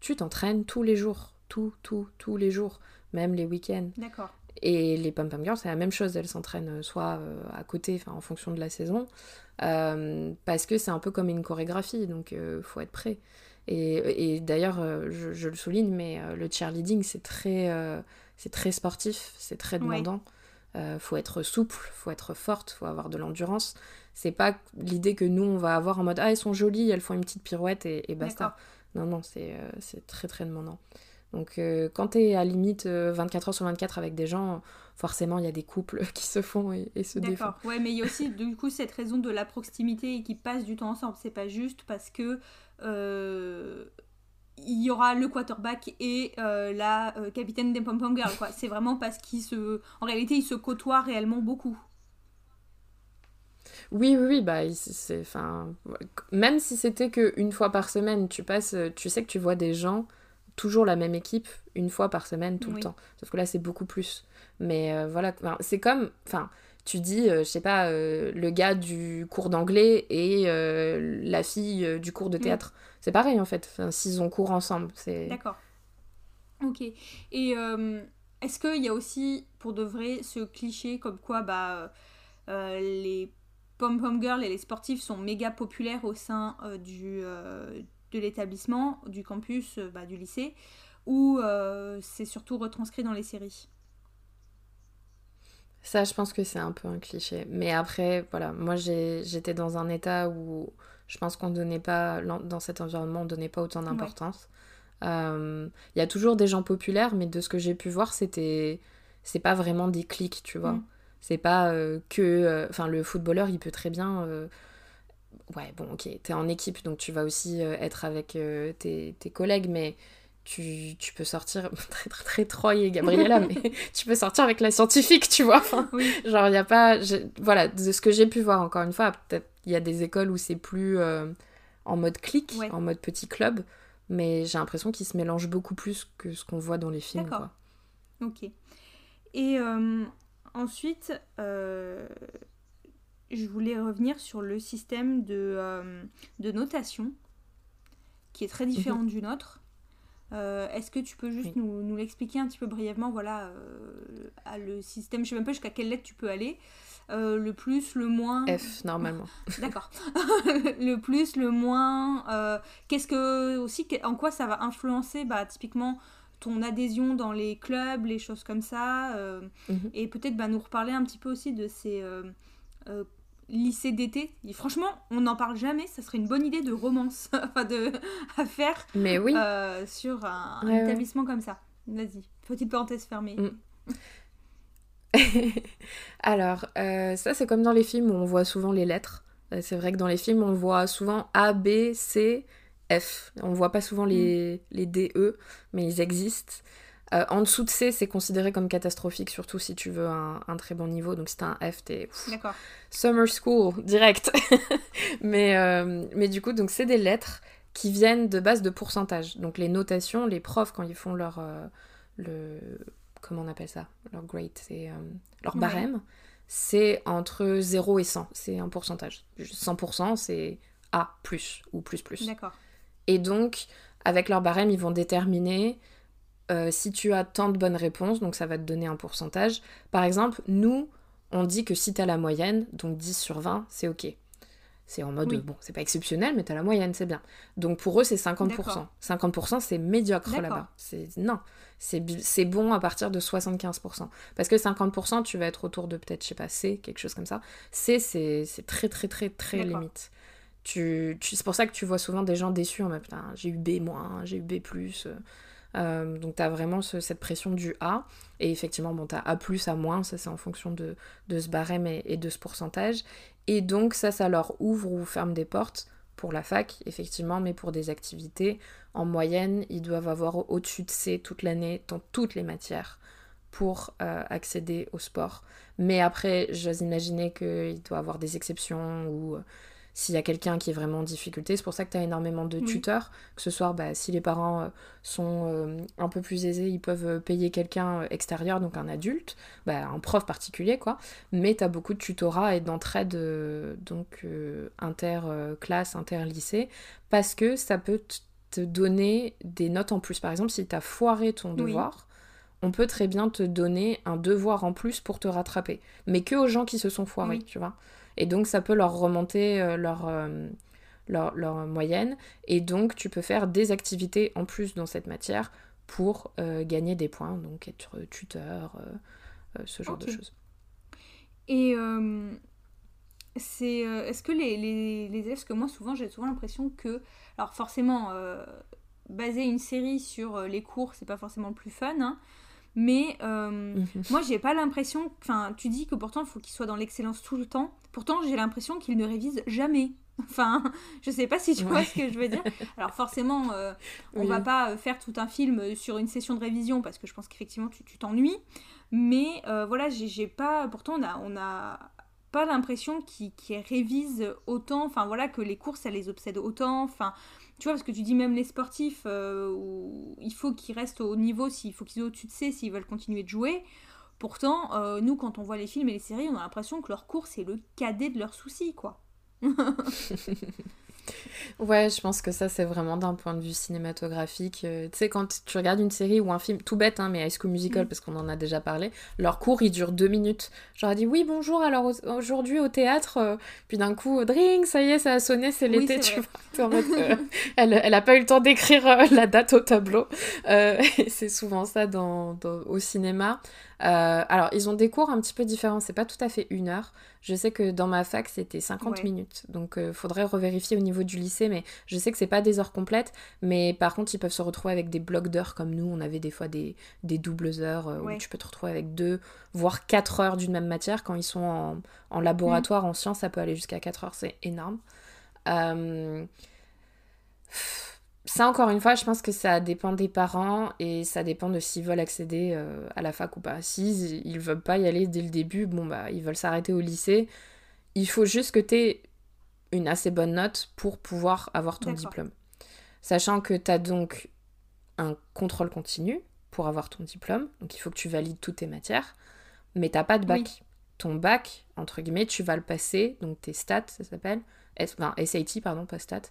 tu t'entraînes tous les jours, tout, tout, tous les jours, même les week-ends. D'accord. Et les pom-pom girls, c'est la même chose, elles s'entraînent euh, soit euh, à côté, enfin en fonction de la saison, parce que c'est un peu comme une chorégraphie, donc il faut être prêt. Et, et d'ailleurs, je, le souligne, mais le cheerleading, c'est très, c'est très sportif, c'est très demandant. Il faut être souple, faut être forte, faut avoir de l'endurance. C'est pas l'idée que nous, on va avoir en mode Ah, elles sont jolies, elles font une petite pirouette et, basta. Non, non, c'est euh, c'est très très demandant. Donc euh, quand t'es à limite 24 euh, heures sur 24 avec des gens, forcément il y a des couples [LAUGHS] qui se font et, se défont. D'accord, ouais, mais il y a aussi du coup cette raison de la proximité et qui passent du temps ensemble. C'est pas juste parce que il y aura le quarterback et la capitaine des pom pom girls quoi. C'est vraiment parce qu'ils se, en réalité ils se côtoient réellement beaucoup. Oui, oui, oui, bah, c'est, enfin, même si c'était qu'une fois par semaine, tu passes, tu sais que tu vois des gens, toujours la même équipe, une fois par semaine, tout le temps. Sauf que là, c'est beaucoup plus. Mais euh, voilà, c'est comme, enfin, tu dis, euh, je sais pas, euh, le gars du cours d'anglais et la fille du cours de mm. théâtre. C'est pareil, en fait, s'ils ont cours ensemble. c'est... D'accord. Ok. Et est-ce qu'il y a aussi, pour de vrai, ce cliché comme quoi, bah, les Pom Pom Girl et les sportifs sont méga populaires au sein euh, du, euh, de l'établissement, du campus, euh, bah, du lycée, ou c'est surtout retranscrit dans les séries Ça, je pense que c'est un peu un cliché. Mais après, voilà, moi j'étais dans un état où je pense qu'on donnait pas, dans cet environnement, on donnait pas autant d'importance. Il y a toujours des gens populaires, mais de ce que j'ai pu voir, c'était. C'est pas vraiment des clics, tu vois. Mm. C'est pas euh, que. Euh, enfin, le footballeur, il peut très bien. Euh, ouais, bon, ok, t'es en équipe, donc tu vas aussi être avec tes, tes, collègues, mais tu, tu, peux sortir. [LAUGHS] Très, très, très Troy et Gabriella, [LAUGHS] mais tu peux sortir avec la scientifique, tu vois. Enfin, Genre, il n'y a pas. Voilà, de ce que j'ai pu voir, encore une fois, peut-être il y a des écoles où c'est plus en mode clic, en mode petit club, mais j'ai l'impression qu'ils se mélangent beaucoup plus que ce qu'on voit dans les films. D'accord. Ok. Et Ensuite, euh, je voulais revenir sur le système de, euh, de notation, qui est très différent mhm. du nôtre. Euh, est-ce que tu peux juste nous, nous l'expliquer un petit peu brièvement Voilà, le système, je sais même pas jusqu'à quelle lettre tu peux aller. le plus, le moins. F, normalement. [LAUGHS] D'accord. [LAUGHS] le plus, le moins. Qu'est-ce que. Aussi, en quoi ça va influencer, bah, typiquement, ton adhésion dans les clubs, les choses comme ça, mmh et peut-être bah, nous reparler un petit peu aussi de ces lycée d'été. franchement, on n'en parle jamais. Ça serait une bonne idée de romance [LAUGHS] de, à faire Mais oui. Euh, sur un, établissement comme ça. Vas-y, petite parenthèse fermée. Mm. [LAUGHS] Alors, euh, ça c'est comme dans les films où on voit souvent les lettres. Euh, c'est vrai que dans les films, on voit souvent A, B, C, F. On voit pas souvent les, mm. les D, E, mais ils existent. Euh, en dessous de C, c'est considéré comme catastrophique, surtout si tu veux un, très bon niveau. Donc si t'as un F, t'es... D'accord. Summer school, direct. [LAUGHS] mais, euh, mais du coup, donc c'est des lettres qui viennent de base de pourcentage. Donc les notations, les profs, quand ils font leur... Euh, le... Comment on appelle ça? Leur grade, c'est... leur barème. C'est entre 0 et 100. C'est un pourcentage. 100%, c'est A, plus, ou plus, plus. D'accord. Et donc, avec leur barème, ils vont déterminer euh, si tu as tant de bonnes réponses, donc ça va te donner un pourcentage. Par exemple, nous, on dit que si tu as la moyenne, donc 10 sur 20, c'est ok. C'est en mode, bon, c'est pas exceptionnel, mais tu as la moyenne, c'est bien. Donc pour eux, c'est 50%. 50%, c'est médiocre là-bas. Non, c'est bon à partir de 75%. Parce que 50%, tu vas être autour de peut-être, je sais pas, C, quelque chose comme ça. C, c'est très, très, très, très limite. C'est pour ça que tu vois souvent des gens déçus en mode, putain, j'ai eu B-, j'ai eu B+. Euh, donc tu as vraiment cette pression du A. Et effectivement, bon, tu as A moins, ça c'est en fonction de, ce barème et, de ce pourcentage. Et donc ça, ça leur ouvre ou ferme des portes pour la fac, effectivement, mais pour des activités. En moyenne, ils doivent avoir au-dessus de C toute l'année dans toutes les matières pour euh, accéder au sport. Mais après, j'ose imaginer qu'il doit avoir des exceptions ou s'il y a quelqu'un qui est vraiment en difficulté. C'est pour ça que tu as énormément de tuteurs, que ce soit bah, si les parents euh, sont euh, un peu plus aisés, ils peuvent euh, payer quelqu'un extérieur, donc un adulte, bah, un prof particulier, quoi. Mais tu as beaucoup de tutorat et d'entraide donc inter-classe, inter-lycée, parce que ça peut te donner des notes en plus. Par exemple, si tu as foiré ton devoir, on peut très bien te donner un devoir en plus pour te rattraper. Mais que aux gens qui se sont foirés, tu vois. Et donc, ça peut leur remonter euh, euh, leur, leur, moyenne. Et donc, tu peux faire des activités en plus dans cette matière pour euh, gagner des points, donc être tuteur, ce genre de choses. Et c'est est-ce que les, les, les, élèves, parce que moi souvent j'ai souvent l'impression que, alors forcément, baser une série sur les cours, c'est pas forcément le plus fun, hein, mais euh, mhm. moi, j'ai pas l'impression. Enfin, tu dis que pourtant, il faut qu'il soit dans l'excellence tout le temps. Pourtant, j'ai l'impression qu'il ne révise jamais. [LAUGHS] Enfin, je sais pas si tu vois ce que je veux dire. Alors, forcément, euh, [LAUGHS] on va pas faire tout un film sur une session de révision parce que je pense qu'effectivement, tu t'ennuies. Mais euh, voilà, j'ai pas. Pourtant, on a, on a pas l'impression qu'il révise autant. Enfin, voilà, que les courses, ça les obsède autant. Enfin, tu vois, parce que tu dis même les sportifs, euh, il faut qu'ils restent au niveau, s'il faut qu'ils soient au-dessus de C, s'ils veulent continuer de jouer. Pourtant, euh, nous, quand on voit les films et les séries, on a l'impression que leur cours, c'est le cadet de leurs soucis, quoi. [LAUGHS] Ouais, je pense que ça, c'est vraiment d'un point de vue cinématographique. Euh, tu sais, quand tu regardes une série ou un film, tout bête, hein, mais High School Musical, mm. parce qu'on en a déjà parlé, leur cours, il dure deux minutes. J'aurais dit, oui, bonjour, alors aujourd'hui au théâtre, euh, puis d'un coup, drink, ça y est, ça a sonné, c'est l'été, tu vois. Euh, elle, elle a pas eu le temps d'écrire la date au tableau. [LAUGHS] c'est souvent ça dans, au cinéma. Euh, alors, ils ont des cours un petit peu différents, c'est pas tout à fait une heure. Je sais que dans ma fac, c'était 50 minutes. Donc, il euh, faudrait revérifier au niveau du lycée, mais je sais que c'est pas des heures complètes. Mais par contre, ils peuvent se retrouver avec des blocs d'heures comme nous. On avait des fois des, doubles heures euh, où tu peux te retrouver avec deux, voire quatre heures d'une même matière. Quand ils sont en, laboratoire, en sciences, ça peut aller jusqu'à 4 heures, c'est énorme. Euh ça, encore une fois, je pense que ça dépend des parents et ça dépend de s'ils veulent accéder euh, à la fac ou pas. S'ils ils veulent pas y aller dès le début, bon, bah, ils veulent s'arrêter au lycée. Il faut juste que tu aies une assez bonne note pour pouvoir avoir ton diplôme. Sachant que tu as donc un contrôle continu pour avoir ton diplôme, donc il faut que tu valides toutes tes matières, mais t'as pas de bac. Ton bac, entre guillemets, tu vas le passer, donc tes stats, ça s'appelle, enfin SAT, pardon, pas stats,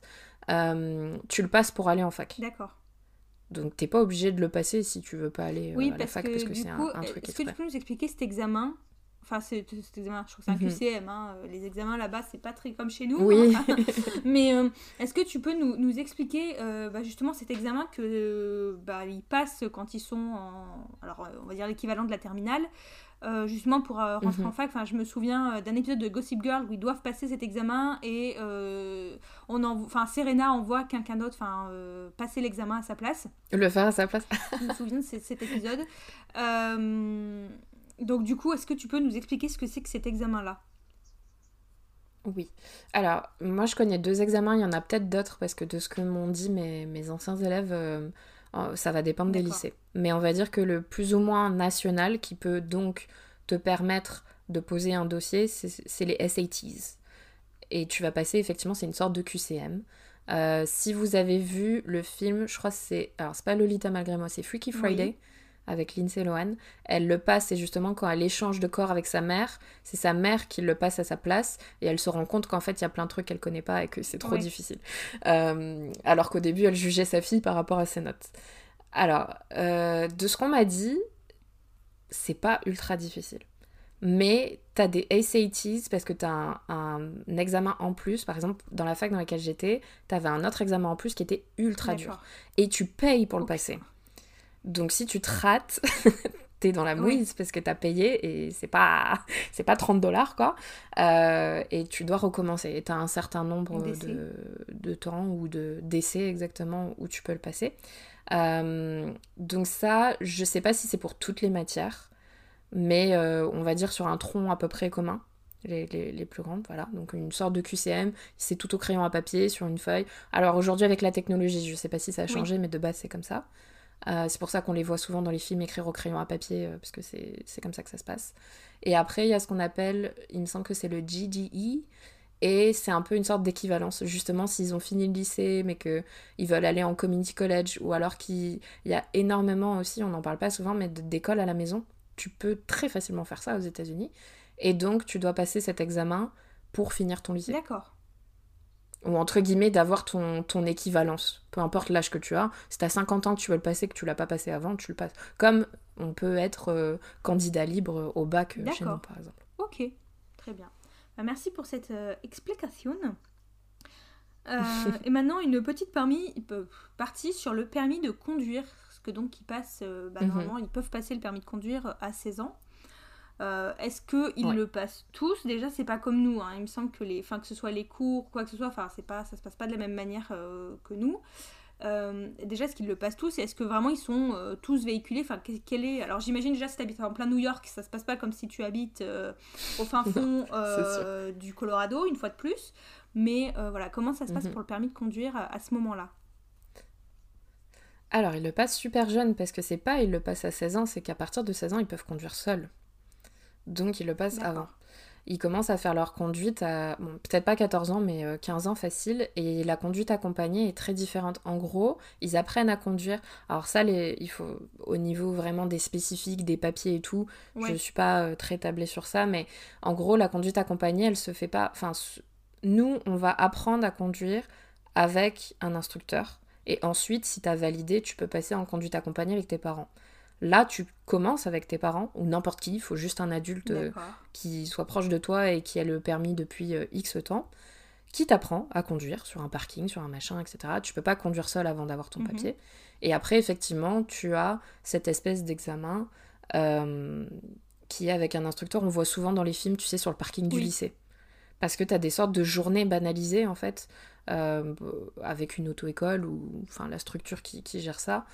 euh, tu le passes pour aller en fac. D'accord. Donc t'es pas obligé de le passer si tu veux pas aller euh, à la fac parce que c'est un, truc Est-ce que tu peux nous expliquer cet examen? Enfin, c'est examen, je trouve que c'est un mhm. QCM. Hein. Les examens là-bas, c'est pas très comme chez nous. Oui. Hein. [LAUGHS] [LAUGHS] Mais est-ce que tu peux nous, nous expliquer bah, justement cet examen que bah, ils passent quand ils sont en. Alors, on va dire l'équivalent de la terminale. Euh, justement pour euh, rentrer en mhm. fac. Enfin, je me souviens euh, d'un épisode de Gossip Girl où ils doivent passer cet examen et on en, enfin, Serena envoie quelqu'un d'autre, enfin, passer l'examen à sa place. Le faire à sa place. [LAUGHS] je me souviens de cet épisode. donc du coup, est-ce que tu peux nous expliquer ce que c'est que cet examen-là? Oui. Alors, moi, je connais deux examens. Il y en a peut-être d'autres parce que de ce que m'ont dit mes, mes anciens élèves, euh, ça va dépendre des lycées. Mais on va dire que le plus ou moins national qui peut donc te permettre de poser un dossier, c'est les SATs. Et tu vas passer, effectivement, c'est une sorte de QCM. Euh, si vous avez vu le film, je crois que c'est. Alors, c'est pas Lolita malgré moi, c'est Freaky Friday avec Lindsay Lohan. Elle le passe et justement quand elle échange de corps avec sa mère, c'est sa mère qui le passe à sa place et elle se rend compte qu'en fait il y a plein de trucs qu'elle connaît pas et que c'est trop difficile. Euh, alors qu'au début elle jugeait sa fille par rapport à ses notes. Alors, euh, de ce qu'on m'a dit, c'est pas ultra difficile. Mais tu as des SATs parce que tu as un, examen en plus. Par exemple, dans la fac dans laquelle j'étais, tu avais un autre examen en plus qui était ultra dur. Et tu payes pour le passer. Donc si tu te rates, [LAUGHS] t'es dans la mouise parce que t'as payé et c'est pas [LAUGHS] c'est pas 30 dollars quoi. Euh, et tu dois recommencer. Et t'as un certain nombre de, de, temps ou de d'essais exactement où tu peux le passer. Euh, donc ça, je sais pas si c'est pour toutes les matières, mais euh, on va dire sur un tronc à peu près commun. Les, les, les, plus grandes, voilà. Donc une sorte de QCM, c'est tout au crayon à papier sur une feuille. Alors aujourd'hui avec la technologie, je sais pas si ça a changé, mais de base c'est comme ça. Euh, c'est pour ça qu'on les voit souvent dans les films écrire au crayon à papier, euh, parce que c'est comme ça que ça se passe. Et après, il y a ce qu'on appelle, il me semble que c'est le GDE, et c'est un peu une sorte d'équivalence. Justement, s'ils ont fini le lycée, mais qu'ils veulent aller en community college, ou alors qu'il y a énormément aussi, on n'en parle pas souvent, mais d'écoles à la maison, tu peux très facilement faire ça aux États-Unis. Et donc, tu dois passer cet examen pour finir ton lycée. D'accord ou entre guillemets d'avoir ton, ton équivalence. Peu importe l'âge que tu as, si tu as 50 ans tu veux le passer, que tu l'as pas passé avant, tu le passes. Comme on peut être euh, candidat libre au bac euh, chez nous, par exemple. Ok, très bien. Bah, merci pour cette euh, explication. [LAUGHS] et maintenant, une petite parmi, partie sur le permis de conduire. Parce que donc, ils passent, bah, mhm. normalement, ils peuvent passer le permis de conduire à 16 ans. Euh, est-ce qu'ils le passent tous? Déjà, c'est pas comme nous. Hein. Il me semble que, les, que ce soit les cours, quoi que ce soit, enfin, c'est pas, ça se passe pas de la même manière euh, que nous. Euh, déjà, est-ce qu'ils le passent tous? Et est-ce que vraiment ils sont tous véhiculés? Enfin, quel est Alors, j'imagine déjà si tu habites en plein New York, ça se passe pas comme si tu habites au fin [LAUGHS] fond du Colorado, une fois de plus. Mais voilà, comment ça se passe mhm. pour le permis de conduire à, ce moment-là? Alors, ils le passent super jeune parce que c'est pas ils le passent à 16 ans, c'est qu'à partir de 16 ans, ils peuvent conduire seuls. Donc ils le passent avant. Ils commencent à faire leur conduite à, bon, peut-être pas 14 ans, mais 15 euh, ans facile. Et la conduite accompagnée est très différente. En gros, ils apprennent à conduire. Alors ça, les, il faut, au niveau vraiment des spécifiques, des papiers et tout, je suis pas euh, très tablée sur ça, mais en gros, la conduite accompagnée, elle se fait pas... Enfin, nous, on va apprendre à conduire avec un instructeur. Et ensuite, si tu as validé, tu peux passer en conduite accompagnée avec tes parents. Là, tu commences avec tes parents ou n'importe qui, il faut juste un adulte euh, qui soit proche de toi et qui a le permis depuis euh, X temps, qui t'apprend à conduire sur un parking, sur un machin, etc. Tu peux pas conduire seul avant d'avoir ton mhm. papier. Et après, effectivement, tu as cette espèce d'examen euh, qui est avec un instructeur. On voit souvent dans les films, tu sais, sur le parking du lycée. Parce que tu as des sortes de journées banalisées, en fait, avec une auto-école ou enfin la structure qui gère ça.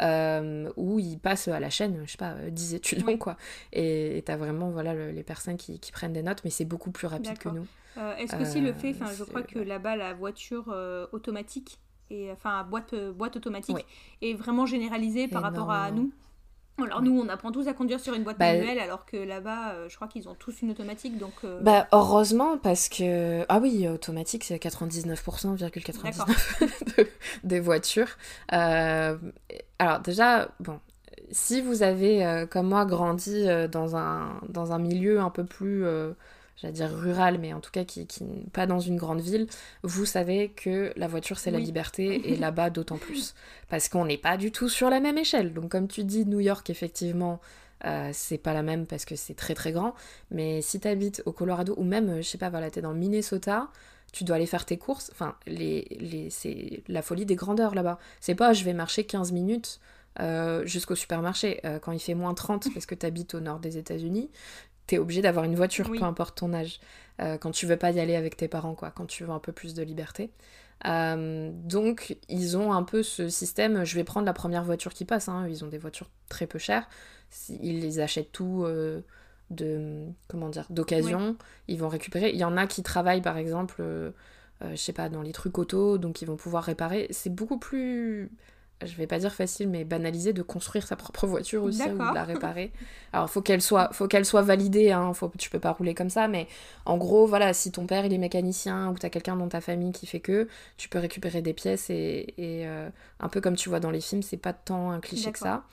Euh, où ils passent à la chaîne, je sais pas, 10 euh, étudiants, quoi. Et t'as vraiment, voilà, les personnes qui, qui, prennent des notes, mais c'est beaucoup plus rapide que nous. Euh, est-ce que si le fait, je crois que là-bas, la voiture automatique, et enfin, boîte, boîte automatique, est vraiment généralisée par rapport à nous? Alors nous, on apprend tous à conduire sur une boîte bah, manuelle, alors que là-bas, euh, je crois qu'ils ont tous une automatique, donc... Euh, bah heureusement, parce que... Ah oui, automatique, c'est 99,99% [LAUGHS] des voitures. Euh, alors déjà, bon, si vous avez, comme moi, grandi dans un, dans un milieu un peu plus j'allais dire rural, mais en tout cas qui, qui pas dans une grande ville, vous savez que la voiture c'est la liberté [LAUGHS] et là-bas d'autant plus. Parce qu'on n'est pas du tout sur la même échelle. Donc comme tu dis, New York, effectivement, euh, c'est pas la même parce que c'est très très grand. Mais si tu habites au Colorado ou même, euh, je sais pas, voilà, t'es dans le Minnesota, tu dois aller faire tes courses. Enfin, les, les, c'est la folie des grandeurs là-bas. C'est pas je vais marcher 15 minutes euh, jusqu'au supermarché quand il fait moins 30 parce que tu habites au nord des États-Unis. T'es obligé d'avoir une voiture, peu importe ton âge. quand tu veux pas y aller avec tes parents, quoi, quand tu veux un peu plus de liberté. donc, ils ont un peu ce système, je vais prendre la première voiture qui passe, hein. ils ont des voitures très peu chères, ils les achètent tout euh, de comment dire d'occasion ils vont récupérer il y en a qui travaillent par exemple euh, euh, je sais pas dans les trucs auto donc ils vont pouvoir réparer c'est beaucoup plus je vais pas dire facile mais banalisé de construire sa propre voiture aussi ou de la réparer alors faut qu'elle soit faut qu'elle soit validée hein, faut tu peux pas rouler comme ça mais en gros voilà si ton père il est mécanicien ou tu as quelqu'un dans ta famille qui fait que tu peux récupérer des pièces et, et un peu comme tu vois dans les films c'est pas tant un cliché que ça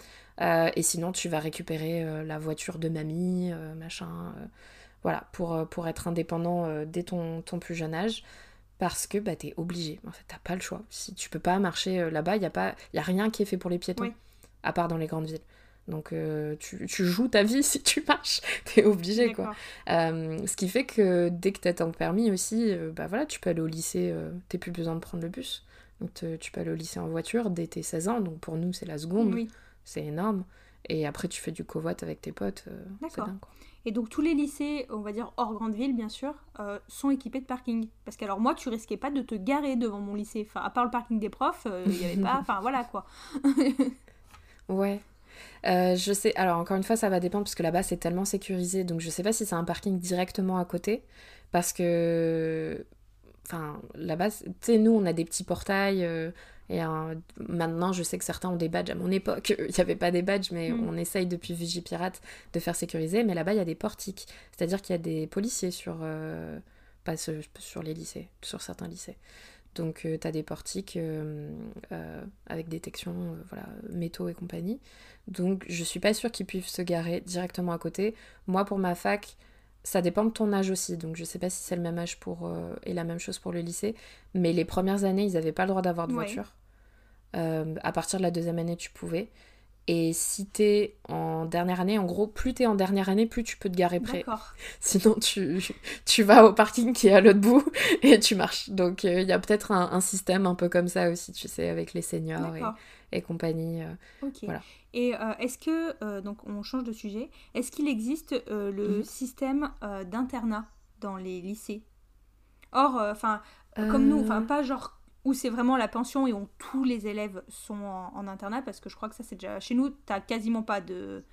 euh, et sinon, tu vas récupérer euh, la voiture de mamie, euh, machin. voilà, pour, pour être indépendant dès ton, ton, plus jeune âge. Parce que bah, t'es obligé. En fait, t'as pas le choix. Si tu peux pas marcher là-bas, il n'y a, pas... y a rien qui est fait pour les piétons. À part dans les grandes villes. Donc tu, tu, joues ta vie [LAUGHS] si tu marches, [LAUGHS] t'es obligé quoi. ce qui fait que dès que t'as ton permis aussi, bah voilà, tu peux aller au lycée, t'es plus besoin de prendre le bus. Donc tu peux aller au lycée en voiture dès tes 16 ans, donc pour nous c'est la seconde. Oui c'est énorme. Et après, tu fais du covoit avec tes potes. Euh, D'accord. Et donc, tous les lycées, on va dire hors grande ville, bien sûr, euh, sont équipés de parking. Parce qu'alors, moi, tu risquais pas de te garer devant mon lycée. Enfin, à part le parking des profs, euh, il n'y avait pas. [LAUGHS] Enfin, voilà quoi. [LAUGHS] ouais. je sais, alors encore une fois, ça va dépendre parce que là-bas c'est tellement sécurisé, donc je sais pas si c'est un parking directement à côté, parce que, enfin, là-bas, tu sais, nous on a des petits portails, et maintenant, je sais que certains ont des badges. À mon époque, [LAUGHS] il n'y avait pas des badges, mais mm. on essaye depuis Vigipirate de faire sécuriser. Mais là-bas, il y a des portiques. C'est-à-dire qu'il y a des policiers sur. Euh, pas sur les lycées, sur certains lycées. Donc, euh, tu as des portiques euh, avec détection, voilà, métaux et compagnie. Donc, je suis pas sûre qu'ils puissent se garer directement à côté. Moi, pour ma fac, ça dépend de ton âge aussi, donc je sais pas si c'est le même âge pour euh, et la même chose pour le lycée, mais les premières années, ils n'avaient pas le droit d'avoir de voiture. Euh, à partir de la deuxième année, tu pouvais. Et si t'es en dernière année, en gros, plus t'es en dernière année, plus tu peux te garer près. [LAUGHS] Sinon, tu, tu vas au parking qui est à l'autre bout [LAUGHS] et tu marches. Donc, euh, il y a peut-être un, système un peu comme ça aussi, tu sais, avec les seniors et, et, compagnie. ok. Voilà. Et euh, est-ce que, euh, donc on change de sujet, est-ce qu'il existe euh, le mhm. système d'internat dans les lycées? Or, enfin, comme nous, enfin pas genre où c'est vraiment la pension et où tous les élèves sont en, internat, parce que je crois que ça c'est déjà... Chez nous, t'as quasiment pas de,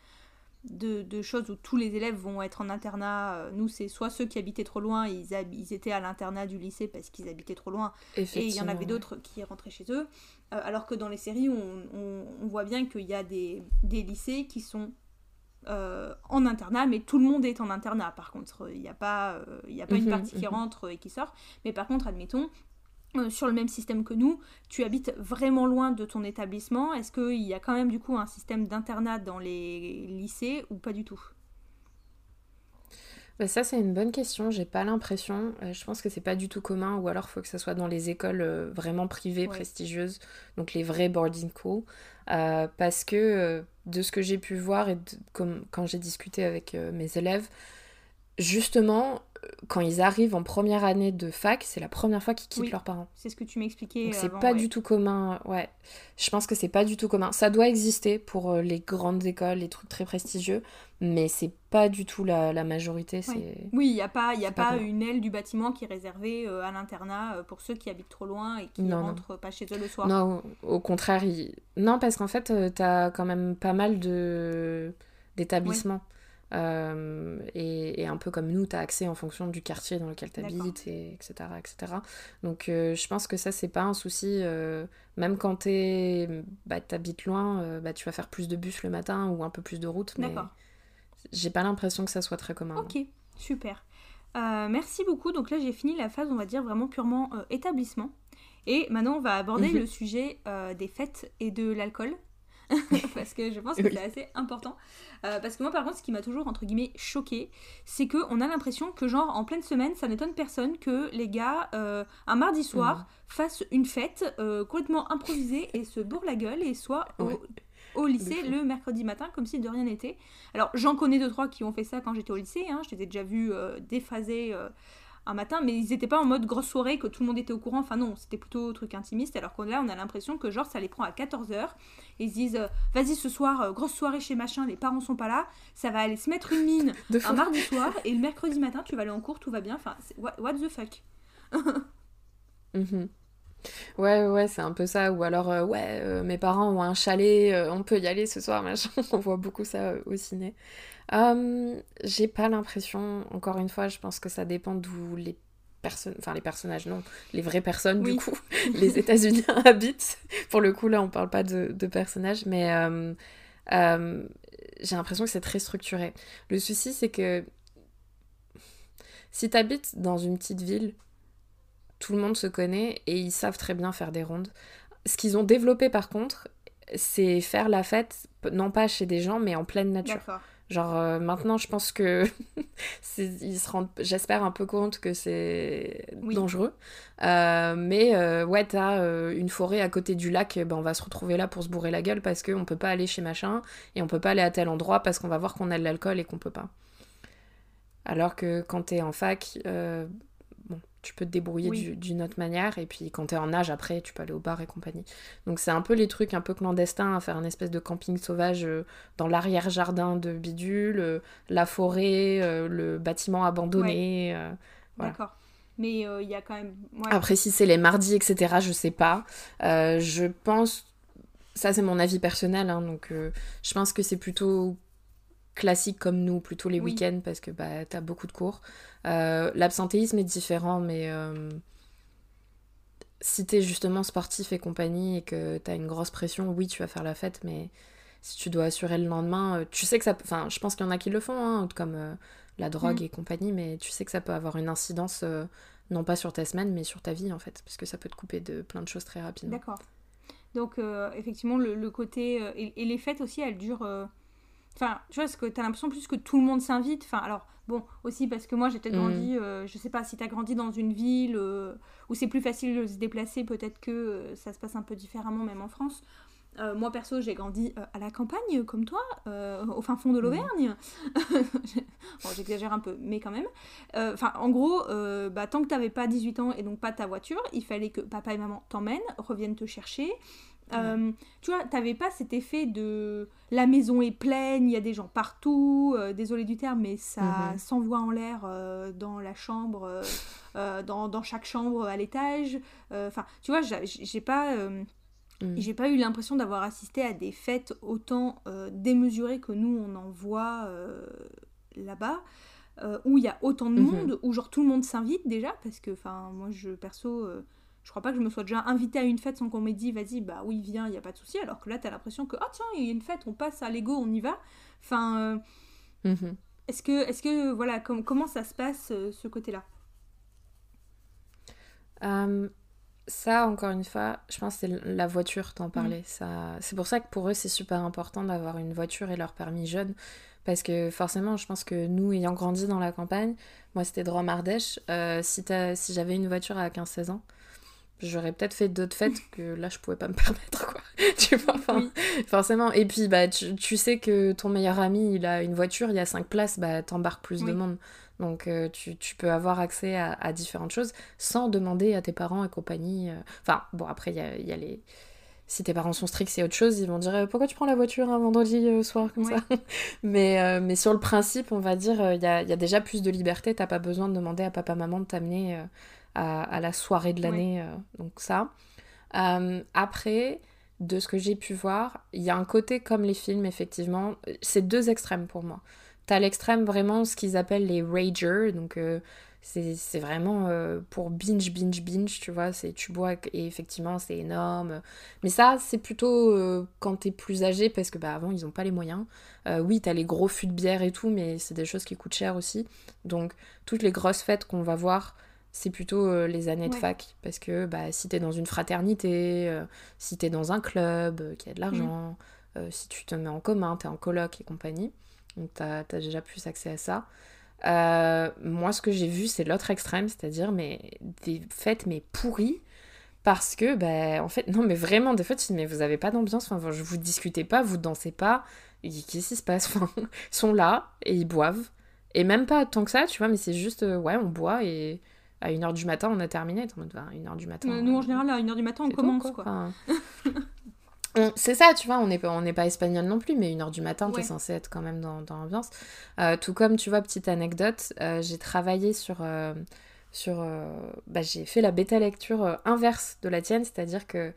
de, choses où tous les élèves vont être en internat. Nous, c'est soit ceux qui habitaient trop loin, ils, ils étaient à l'internat du lycée parce qu'ils habitaient trop loin, et il y en avait d'autres qui rentraient chez eux. Euh, alors que dans les séries, on, voit bien qu'il y a des, lycées qui sont euh, en internat, mais tout le monde est en internat. Par contre, il n'y a pas, euh, il a pas une mhm, partie qui mhm. rentre et qui sort. Mais par contre, admettons, sur le même système que nous, tu habites vraiment loin de ton établissement. Est-ce qu'il y a quand même du coup un système d'internat dans les lycées ou pas du tout? Bah, ça, c'est une bonne question. J'ai pas l'impression. Euh, je pense que c'est pas du tout commun, ou alors il faut que ça soit dans les écoles euh, vraiment privées, prestigieuses, donc les vrais boarding schools. Euh, parce que de ce que j'ai pu voir et comme, quand j'ai discuté avec mes élèves, justement, quand ils arrivent en première année de fac, c'est la première fois qu'ils quittent leurs parents. C'est ce que tu m'expliquais. c'est pas du tout commun, ouais. Je pense que c'est pas du tout commun. Ça doit exister pour euh, les grandes écoles, les trucs très prestigieux, mais c'est pas du tout la, majorité. Oui, il n'y a pas, y a pas, une aile du bâtiment qui est réservée euh, à l'internat euh, pour ceux qui habitent trop loin et qui ne rentrent pas chez eux le soir. Non, au contraire, non, parce qu'en fait, tu as quand même pas mal de d'établissements. Euh, et, un peu comme nous, tu as accès en fonction du quartier dans lequel tu habites, et, etc., etc. Donc euh, je pense que ça, c'est pas un souci. Euh, même quand tu bah, habites loin, bah, tu vas faire plus de bus le matin ou un peu plus de route. Mais j'ai pas l'impression que ça soit très commun. Ok, super. merci beaucoup. Donc là, j'ai fini la phase, on va dire, vraiment purement établissement. Et maintenant, on va aborder mhm. le sujet des fêtes et de l'alcool. [LAUGHS] parce que je pense que c'est assez important. Euh, parce que moi, par contre, ce qui m'a toujours, entre guillemets, choqué, c'est qu'on a l'impression que, genre, en pleine semaine, ça n'étonne personne que les gars, euh, un mardi soir, mhm. fassent une fête euh, complètement improvisée et se bourrent la gueule et soient au, lycée le mercredi matin comme si de rien n'était. Alors j'en connais deux trois qui ont fait ça quand j'étais au lycée, hein. je les ai déjà vus déphaser un matin, mais ils n'étaient pas en mode grosse soirée que tout le monde était au courant, enfin non, c'était plutôt truc intimiste, alors que là on a l'impression que genre ça les prend à 14h, et ils se disent euh, vas-y ce soir, grosse soirée chez machin, les parents sont pas là, ça va aller se mettre une mine [LAUGHS] un mardi soir, et le mercredi matin tu vas aller en cours, tout va bien, enfin what, what the fuck? [LAUGHS] Mhm. Ouais, ouais, c'est un peu ça. Ou alors, euh, ouais, euh, mes parents ont un chalet, euh, on peut y aller ce soir, [LAUGHS] machin. on voit beaucoup ça au ciné. J'ai pas l'impression, encore une fois, je pense que ça dépend d'où les personnes, enfin les personnages, non, les vraies personnes, du coup, [LAUGHS] les États-Unis habitent. Pour le coup, là, on parle pas de, de personnages, mais j'ai l'impression que c'est très structuré. Le souci, c'est que si t'habites dans une petite ville, tout le monde se connaît et ils savent très bien faire des rondes. Ce qu'ils ont développé par contre, c'est faire la fête, non pas chez des gens, mais en pleine nature. Genre euh, maintenant, je pense que [LAUGHS] ils se rendent, j'espère, un peu compte que c'est dangereux. Euh, mais euh, ouais, t'as une forêt à côté du lac, ben, on va se retrouver là pour se bourrer la gueule parce qu'on peut pas aller chez machin et on peut pas aller à tel endroit parce qu'on va voir qu'on a de l'alcool et qu'on peut pas. Alors que quand t'es en fac, tu peux te débrouiller d'une autre manière. Et puis quand tu es en âge, après, tu peux aller au bar et compagnie. Donc c'est un peu les trucs un peu clandestins, à faire un espèce de camping sauvage euh, dans l'arrière-jardin de Bidule, euh, la forêt, euh, le bâtiment abandonné. D'accord. Mais il y a quand même... Après, si c'est les mardis, etc., je sais pas. je pense... Ça, c'est mon avis personnel, hein, donc je pense que c'est plutôt classique comme nous, plutôt les week-ends, parce que bah, tu as beaucoup de cours. Euh, l'absentéisme est différent, mais euh, si tu es justement sportif et compagnie et que tu as une grosse pression, oui, tu vas faire la fête, mais si tu dois assurer le lendemain, euh, tu sais que ça... Enfin, je pense qu'il y en a qui le font, hein, comme la drogue mm. et compagnie, mais tu sais que ça peut avoir une incidence, non pas sur ta semaine, mais sur ta vie, en fait, parce que ça peut te couper de plein de choses très rapidement. D'accord. Donc, effectivement, le, côté... Et, et, les fêtes aussi, elles durent Enfin, tu vois, parce que t'as l'impression plus que tout le monde s'invite. Enfin, alors, bon, aussi parce que moi j'ai peut-être grandi, mm. euh, je sais pas, si t'as grandi dans une ville euh, où c'est plus facile de se déplacer, peut-être que euh, ça se passe un peu différemment, même en France. moi perso, j'ai grandi à la campagne, comme toi, au fin fond de mm. l'Auvergne. [LAUGHS] bon, j'exagère un peu, mais quand même. Enfin, en gros, bah, tant que t'avais pas 18 ans et donc pas ta voiture, il fallait que papa et maman t'emmènent, reviennent te chercher. Euh, tu vois, t'avais pas cet effet de la maison est pleine, il y a des gens partout, euh, désolé du terme, mais ça mhm. s'envoie en l'air euh, dans la chambre, dans, dans, chaque chambre à l'étage. Enfin, tu vois, j'ai pas. Mhm. J'ai pas eu l'impression d'avoir assisté à des fêtes autant démesurées que nous on en voit là-bas, où il y a autant de mhm. monde, où genre tout le monde s'invite déjà, parce que enfin moi je perso je crois pas que je me sois déjà invitée à une fête sans qu'on m'ait dit vas-y, bah oui, viens, il y a pas de souci. Alors que là, tu as l'impression que, ah tiens, il y a une fête, on passe à l'ego, on y va. Enfin, euh, mhm. est-ce que, est-ce que, voilà, comment ça se passe, euh, ce côté-là? Ça, encore une fois, je pense que c'est la voiture, t'en parlais. Ça... C'est pour ça que pour eux, c'est super important d'avoir une voiture et leur permis jeune. Parce que forcément, je pense que nous, ayant grandi dans la campagne, moi c'était Drôme-Ardèche, euh, si, si j'avais une voiture à 15-16 ans, j'aurais peut-être fait d'autres fêtes [LAUGHS] que là je pouvais pas me permettre quoi. [LAUGHS] Tu vois enfin, forcément. Et puis bah tu, tu, sais que ton meilleur ami il a une voiture il y a cinq places bah t'embarques plus de monde. Donc euh, tu, tu, peux avoir accès à, à, différentes choses sans demander à tes parents et compagnie euh. enfin bon après il y a, y a, les si tes parents sont stricts c'est autre chose. Ils vont dire pourquoi tu prends la voiture un vendredi euh, soir comme ça? [LAUGHS] Mais, mais sur le principe on va dire il y a, y a, déjà plus de liberté. T'as pas besoin de demander à papa maman de t'amener à, la soirée de l'année. Euh, donc ça. Euh, après, de ce que j'ai pu voir, il y a un côté comme les films, effectivement. C'est deux extrêmes pour moi. T'as l'extrême vraiment ce qu'ils appellent les ragers, donc euh, c'est vraiment pour binge, binge, binge, tu vois, c'est tu bois et effectivement c'est énorme. Mais ça, c'est plutôt quand t'es plus âgé parce que bah avant ils ont pas les moyens. oui, t'as les gros fûts de bière et tout, mais c'est des choses qui coûtent cher aussi. Donc toutes les grosses fêtes qu'on va voir, c'est plutôt euh, les années de fac. Parce que bah, si t'es dans une fraternité, euh, si t'es dans un club euh, qui a de l'argent, mm. si tu te mets en commun, t'es en coloc et compagnie, donc t'as as déjà plus accès à ça. moi, ce que j'ai vu, c'est l'autre extrême, c'est-à-dire mais des fêtes mais pourries parce que, ben, en fait, [LAUGHS] non, mais vraiment, des fois, tu dis, mais vous avez pas d'ambiance, enfin, vous discutez pas, vous dansez pas, qu'est-ce qui se passe? Enfin, [LAUGHS] Ils sont là et ils boivent. Et même pas tant que ça, tu vois, mais c'est juste, euh, ouais, on boit et à 1h du matin, on a terminé. En mode, 1h du matin. nous, en général, à 1h du matin, on commence, quoi. [LAUGHS] c'est ça, tu vois, on n'est on pas espagnol non plus, mais 1h du matin, tu es censé être quand même dans, dans l'ambiance. Euh, tout comme, tu vois, petite anecdote, euh, j'ai travaillé sur sur euh, bah, j'ai fait la bêta lecture euh, inverse de la tienne, c'est-à-dire que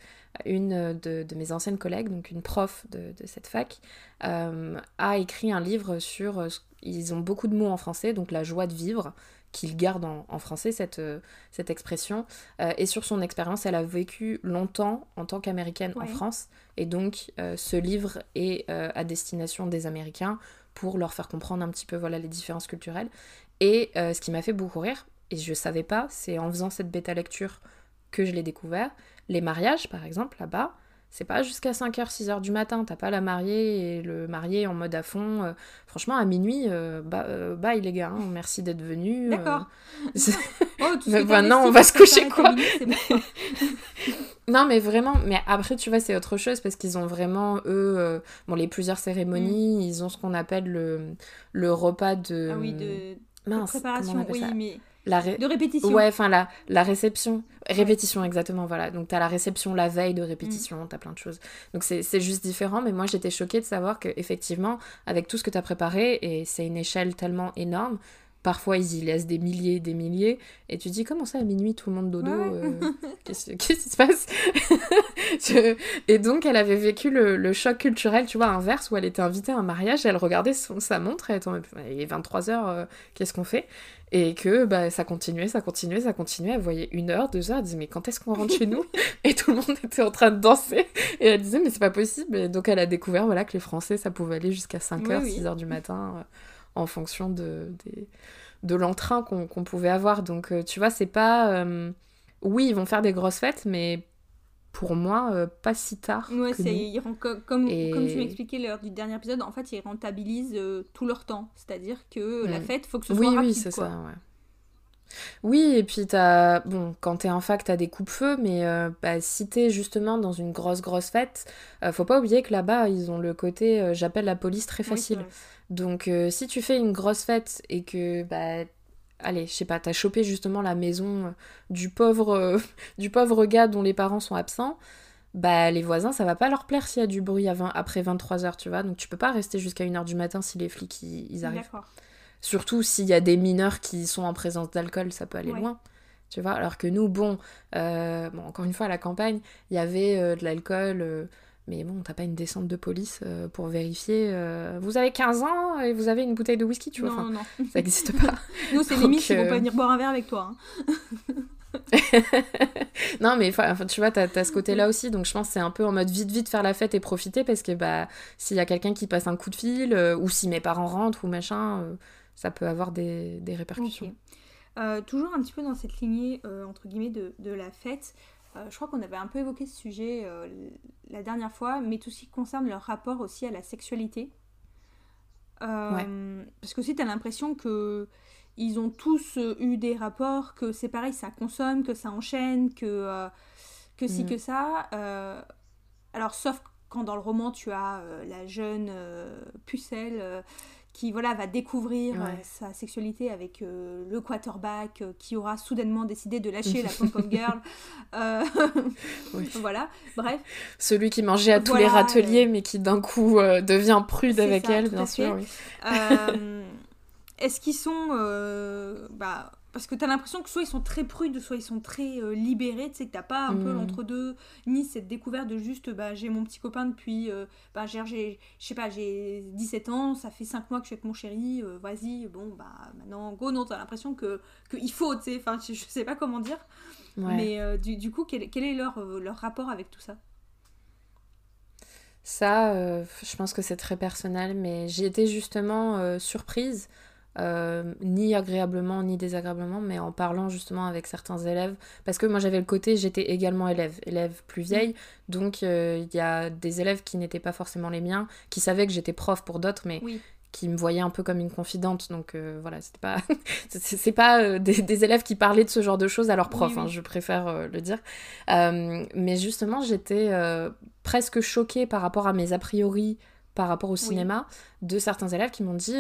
une de, mes anciennes collègues, donc une prof de, cette fac, euh, a écrit un livre sur. ils ont beaucoup de mots en français, donc la joie de vivre, qu'ils gardent en, français cette, cette expression. et sur son expérience, elle a vécu longtemps en tant qu'américaine en France. Et donc, ce livre est à destination des Américains pour leur faire comprendre un petit peu voilà, les différences culturelles. Et ce qui m'a fait beaucoup rire, et je savais pas, c'est en faisant cette bêta lecture que je l'ai découvert. Les mariages, par exemple, là-bas, c'est pas jusqu'à 5h, 6h du matin, t'as pas la mariée et le marié en mode à fond. Euh, franchement, à minuit, euh, bah, euh, bye les gars, hein, merci d'être venus. D'accord. [LAUGHS] oh, non, on va se coucher quoi. [LAUGHS] [LAUGHS] non, mais vraiment, mais après, tu vois, c'est autre chose parce qu'ils ont vraiment, eux, bon, les plusieurs cérémonies, mm. ils ont ce qu'on appelle le, le repas de. Ah oui, de. Mince, préparation, oui, mais de répétition. Ouais, enfin la, la réception. Répétition, exactement, voilà. Donc t'as la réception la veille de répétition, mm. t'as plein de choses. Donc c'est juste différent, mais moi j'étais choquée de savoir que effectivement, avec tout ce que t'as préparé, et c'est une échelle tellement énorme, Parfois, ils y laissent des milliers, des milliers. Et tu dis, comment ça, à minuit, tout le monde dodo euh, [LAUGHS] Qu'est-ce qui se passe? [LAUGHS] Et donc, elle avait vécu le, choc culturel, tu vois, inverse, où elle était invitée à un mariage, elle regardait son, sa montre, et elle il est 23h, euh, qu'est-ce qu'on fait? Et que bah, ça continuait, ça continuait, ça continuait. Elle voyait une heure, deux heures, elle disait, mais quand est-ce qu'on rentre chez nous? [LAUGHS] Et tout le monde était en train de danser. Et elle disait, mais c'est pas possible. Et donc, elle a découvert voilà, que les Français, ça pouvait aller jusqu'à 5h, 6h du matin. Euh, en fonction de, de l'entrain qu'on pouvait avoir. Donc, euh, tu vois, c'est pas. Euh, oui, ils vont faire des grosses fêtes, mais pour moi, euh, pas si tard. Ouais, comme, comme, tu m'expliquais lors du dernier épisode, en fait, ils rentabilisent tout leur temps. C'est-à-dire que la mm. fête, faut que ce soit oui, rapide. Oui, c'est ça, ouais. Oui, et puis t'as. Bon, quand t'es en fac, t'as des coupe-feux, mais bah, si t'es justement dans une grosse, grosse fête, faut pas oublier que là-bas, ils ont le côté j'appelle la police très facile. Donc euh, si tu fais une grosse fête et que bah allez, je sais pas, t'as chopé justement la maison euh, du pauvre euh, [LAUGHS] du pauvre gars dont les parents sont absents, bah les voisins, ça va pas leur plaire s'il y a du bruit après 23h, tu vois. Donc tu peux pas rester jusqu'à 1h du matin si les flics ils, arrivent. Surtout s'il y a des mineurs qui sont en présence d'alcool, ça peut aller loin. Tu vois, alors que nous, bon, bon, encore une fois, à la campagne, il y avait de l'alcool, mais bon, t'as pas une descente de police euh, pour vérifier. Euh, vous avez 15 ans et vous avez une bouteille de whisky, tu vois. Non, non. Ça n'existe pas. [LAUGHS] Nous, c'est limite, ils vont pas euh, venir boire un verre avec toi. Hein. [LAUGHS] non, mais enfin, tu vois, t'as as ce côté-là aussi. Donc, je pense que c'est un peu en mode vite, vite faire la fête et profiter parce que bah, s'il y a quelqu'un qui passe un coup de fil ou si mes parents rentrent ou machin, ça peut avoir des, des répercussions. toujours un petit peu dans cette lignée, entre guillemets, de, de la fête. Euh, je crois qu'on avait un peu évoqué ce sujet euh, la dernière fois, mais tout ce qui concerne leur rapport aussi à la sexualité. Euh, parce que aussi, tu as l'impression que ils ont tous eu des rapports, que c'est pareil, ça consomme, que ça enchaîne, que, que si, mm. que ça. alors, sauf quand dans le roman, tu as la jeune pucelle qui voilà va découvrir euh, sa sexualité avec euh, le quarterback euh, qui aura soudainement décidé de lâcher la [LAUGHS] pom-pom girl. [LAUGHS] Voilà, bref. Celui qui mangeait à tous les râteliers mais qui d'un coup devient prude avec elle, bien sûr. Est-ce qu'ils sont bah, parce que tu as l'impression que soit ils sont très prudes, soit ils sont très euh, libérés, tu sais, que t'as pas un peu mm. l'entre-deux, ni cette découverte de juste, bah, j'ai mon petit copain depuis, euh, bah, j'ai, je sais pas, j'ai 17 ans, ça fait 5 mois que je suis avec mon chéri, euh, vas-y, bon, bah, maintenant, go, non, t'as l'impression que, que il faut, tu sais, enfin, je, sais pas comment dire. Mais du, du, coup, quel, quel est leur, leur rapport avec tout ça? Ça, je pense que c'est très personnel, mais j'ai été justement surprise euh, ni agréablement ni désagréablement, mais en parlant justement avec certains élèves. Parce que moi j'avais le côté, j'étais également élève, élève plus vieille, donc euh, il y a des élèves qui n'étaient pas forcément les miens, qui savaient que j'étais prof pour d'autres, mais qui me voyaient un peu comme une confidente. Donc voilà, c'était pas, [LAUGHS] c'est pas des, élèves qui parlaient de ce genre de choses à leurs profs, hein, je préfère le dire. mais justement, j'étais presque choquée par rapport à mes a priori par rapport au cinéma de certains élèves qui m'ont dit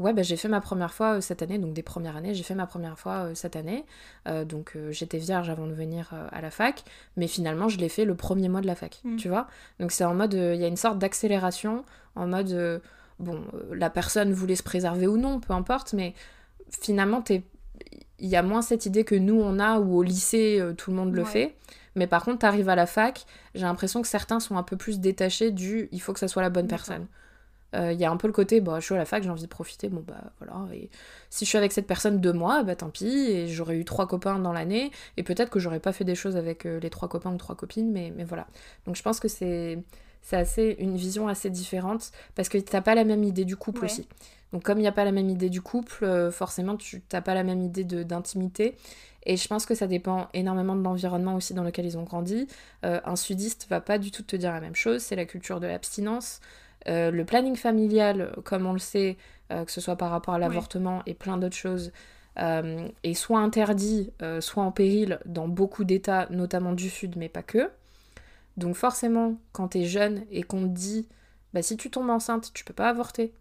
Ouais, bah, j'ai fait ma première fois euh, cette année, donc des premières années, j'ai fait ma première fois euh, cette année. Euh, donc j'étais vierge avant de venir à la fac, mais finalement je l'ai fait le premier mois de la fac, mm. tu vois. Donc c'est en mode, il y a une sorte d'accélération, en mode, bon, la personne voulait se préserver ou non, peu importe, mais finalement il y a moins cette idée que nous on a, ou au lycée tout le monde le fait. Mais par contre, tu arrives à la fac, j'ai l'impression que certains sont un peu plus détachés du il faut que ça soit la bonne personne. Il euh, y a un peu le côté, bah, je suis à la fac, j'ai envie de profiter, bon bah voilà. Et si je suis avec cette personne deux mois, bah tant pis, et j'aurais eu trois copains dans l'année, et peut-être que j'aurais pas fait des choses avec euh, les trois copains ou trois copines, mais, mais voilà. Donc je pense que c'est c'est assez une vision assez différente parce que t'as pas la même idée du couple aussi. Donc comme il n'y a pas la même idée du couple, euh, forcément tu t'as pas la même idée d'intimité. Et je pense que ça dépend énormément de l'environnement aussi dans lequel ils ont grandi. un sudiste va pas du tout te dire la même chose, c'est la culture de l'abstinence. Euh, le planning familial, comme on le sait, euh, que ce soit par rapport à l'avortement et plein d'autres choses, euh, est soit interdit, soit en péril dans beaucoup d'États, notamment du Sud, mais pas que. Donc forcément, quand t'es jeune et qu'on te dit, bah, si tu tombes enceinte, tu peux pas avorter.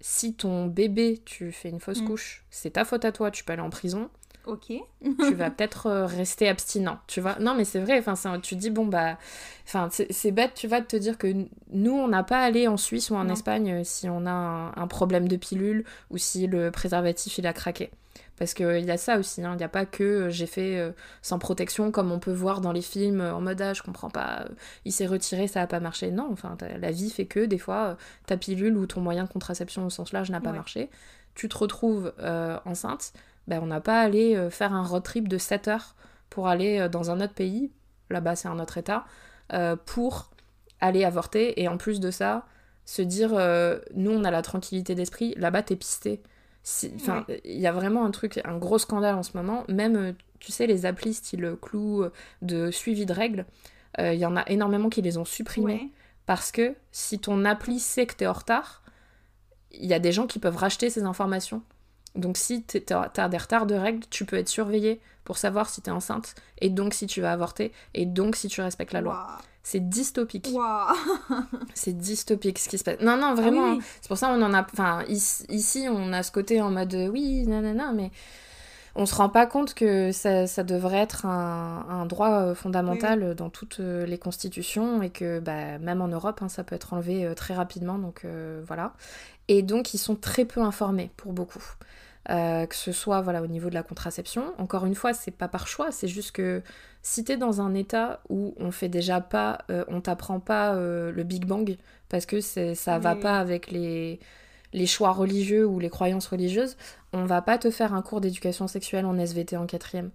Si ton bébé, tu fais une fausse mm. couche, c'est ta faute à toi, tu peux aller en prison. Ok. tu vas peut-être euh, rester abstinent, tu vois. Non, mais c'est vrai, enfin, tu dis, bon, bah, enfin, c'est bête, tu vas te dire que nous, on n'a pas allé en Suisse ou en Espagne euh, si on a un, problème de pilule ou si le préservatif, il a craqué. Parce qu'il y a ça aussi, hein. il n'y a pas que euh, j'ai fait sans protection comme on peut voir dans les films en mode ah, je comprends pas, il s'est retiré, ça n'a pas marché. Non, enfin, la vie fait que des fois, ta pilule ou ton moyen de contraception au sens large n'a pas marché. Tu te retrouves enceinte, ben, on n'a pas allé euh, faire un road trip de 7 heures pour aller euh, dans un autre pays, là-bas c'est un autre état, euh, pour aller avorter et en plus de ça, se dire nous on a la tranquillité d'esprit, là-bas t'es pisté. Enfin, il y a vraiment un truc, un gros scandale en ce moment. Même, tu sais, les applis style clou de suivi de règles, il y en a énormément qui les ont supprimés. Parce que si ton appli sait que t'es en retard, il y a des gens qui peuvent racheter ces informations donc si tu as des retards de règles, tu peux être surveillé pour savoir si tu es enceinte, et donc si tu vas avorter, et donc si tu respectes la loi. C'est dystopique. c'est dystopique ce qui se passe. Non, non, vraiment. Ah c'est pour ça qu'on en a. Enfin, ici, on a ce côté en mode oui, nanana, mais on se rend pas compte que ça, ça devrait être un, un droit euh, fondamental dans toutes euh, les constitutions et que bah, même en Europe, hein, ça peut être enlevé euh, très rapidement. Donc voilà. Et donc, ils sont très peu informés pour beaucoup. Euh, que ce soit voilà, au niveau de la contraception. Encore une fois, c'est pas par choix, c'est juste que si t'es dans un état où on fait déjà pas, euh, on t'apprend pas euh, le Big Bang parce que ça va pas avec les, les choix religieux ou les croyances religieuses, on va pas te faire un cours d'éducation sexuelle en SVT en quatrième.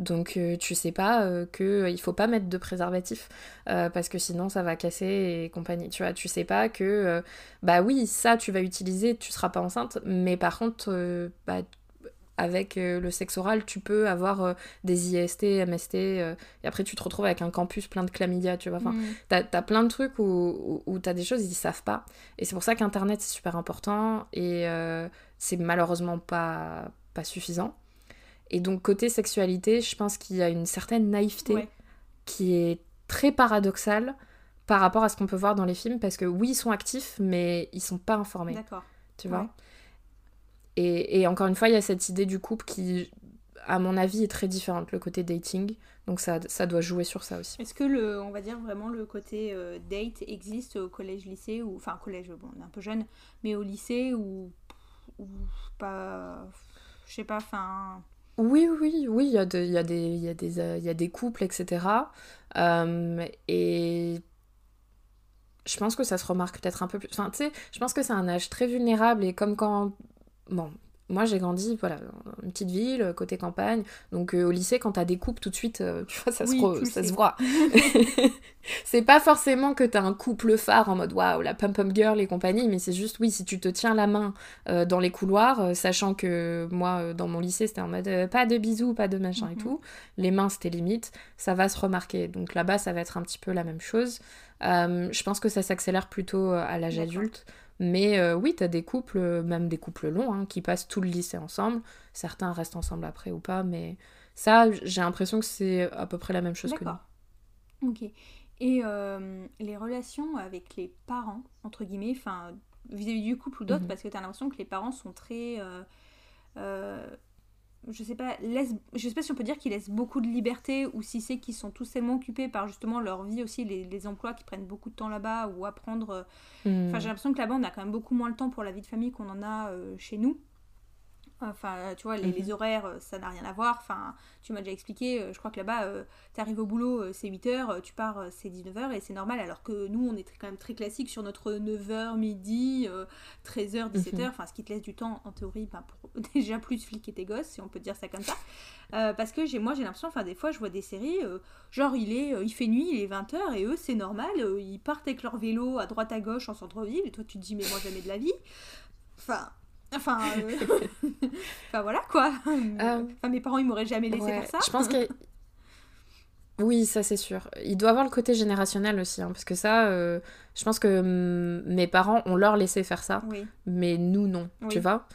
Donc euh, tu sais pas euh, que euh, il faut pas mettre de préservatif parce que sinon ça va casser et compagnie. Tu vois, tu sais pas que bah oui ça tu vas utiliser, tu seras pas enceinte, mais par contre bah, avec le sexe oral tu peux avoir des IST, MST et après tu te retrouves avec un campus plein de chlamydia. Tu vois, enfin mm. t'as as plein de trucs où, où, t'as des choses ils savent pas et c'est pour ça qu'internet c'est super important et c'est malheureusement pas pas suffisant. Et donc côté sexualité, je pense qu'il y a une certaine naïveté qui est très paradoxale par rapport à ce qu'on peut voir dans les films, parce que oui, ils sont actifs, mais ils sont pas informés. D'accord. Tu vois? Et, et, encore une fois, il y a cette idée du couple qui, à mon avis, est très différente, le côté dating. Donc ça, ça doit jouer sur ça aussi. Est-ce que, le, on va dire vraiment, le côté euh, date existe au collège-lycée, ou enfin collège, bon, on est un peu jeune, mais au lycée, ou, ou pas... Je sais pas, enfin oui, oui, oui, il y, a y, y, a des, euh, y a des couples, etc. Euh, et je pense que ça se remarque peut-être un peu plus. Enfin, tu sais, je pense que c'est un âge très vulnérable et comme quand. Bon, moi j'ai grandi voilà une petite ville côté campagne. Donc euh, au lycée quand t'as des couples tout de suite euh, tu vois ça, se, ça se voit. [LAUGHS] C'est pas forcément que t'as un couple phare en mode waouh la pum pum girl et compagnie mais c'est juste oui si tu te tiens la main euh, dans les couloirs sachant que moi dans mon lycée c'était en mode pas de bisous pas de machin et mhm. tout les mains c'était limite ça va se remarquer. Donc là-bas ça va être un petit peu la même chose. Je pense que ça s'accélère plutôt à l'âge adulte Mais oui, tu as des couples, même des couples longs, hein, qui passent tout le lycée ensemble. Certains restent ensemble après ou pas, mais ça, j'ai l'impression que c'est à peu près la même chose que nous. Ok. Et les relations avec les parents, entre guillemets, enfin, vis-à-vis du couple ou d'autres, mhm. parce que tu as l'impression que les parents sont très je sais pas, laisse, je sais pas si on peut dire qu'ils laissent beaucoup de liberté ou si c'est qu'ils sont tous tellement occupés par justement leur vie aussi, les, emplois qui prennent beaucoup de temps là-bas ou apprendre. Euh, enfin, hmm. j'ai l'impression que là-bas, on a quand même beaucoup moins le temps pour la vie de famille qu'on en a euh, chez nous. Enfin, euh, tu vois, les, les mhm. horaires, euh, ça n'a rien à voir. Enfin, tu m'as déjà expliqué, euh, je crois que là-bas, tu arrives au boulot, c'est 8h, tu pars, c'est 19h et c'est normal. Alors que nous, on est quand même très classique sur notre 9h, midi, 13h, 17h. Enfin, ce qui te laisse du temps, en théorie, ben, pour [LAUGHS] déjà plus fliquer tes gosses, si on peut dire ça comme ça. parce que moi, j'ai l'impression, enfin, des fois, je vois des séries, genre, il, est, il fait nuit, il est 20h et eux, c'est normal. ils partent avec leur vélo à droite à gauche en centre-ville et toi, tu te dis, mais moi, jamais de la vie. Enfin, Enfin, euh, [LAUGHS] enfin voilà quoi. Euh, enfin, mes parents ils m'auraient jamais laissé faire ça. Je pense que [LAUGHS] oui, ça c'est sûr. Il doit avoir le côté générationnel aussi, hein, parce que ça, euh, je pense que mm, mes parents, ont leur laissé faire ça, mais nous non, tu vois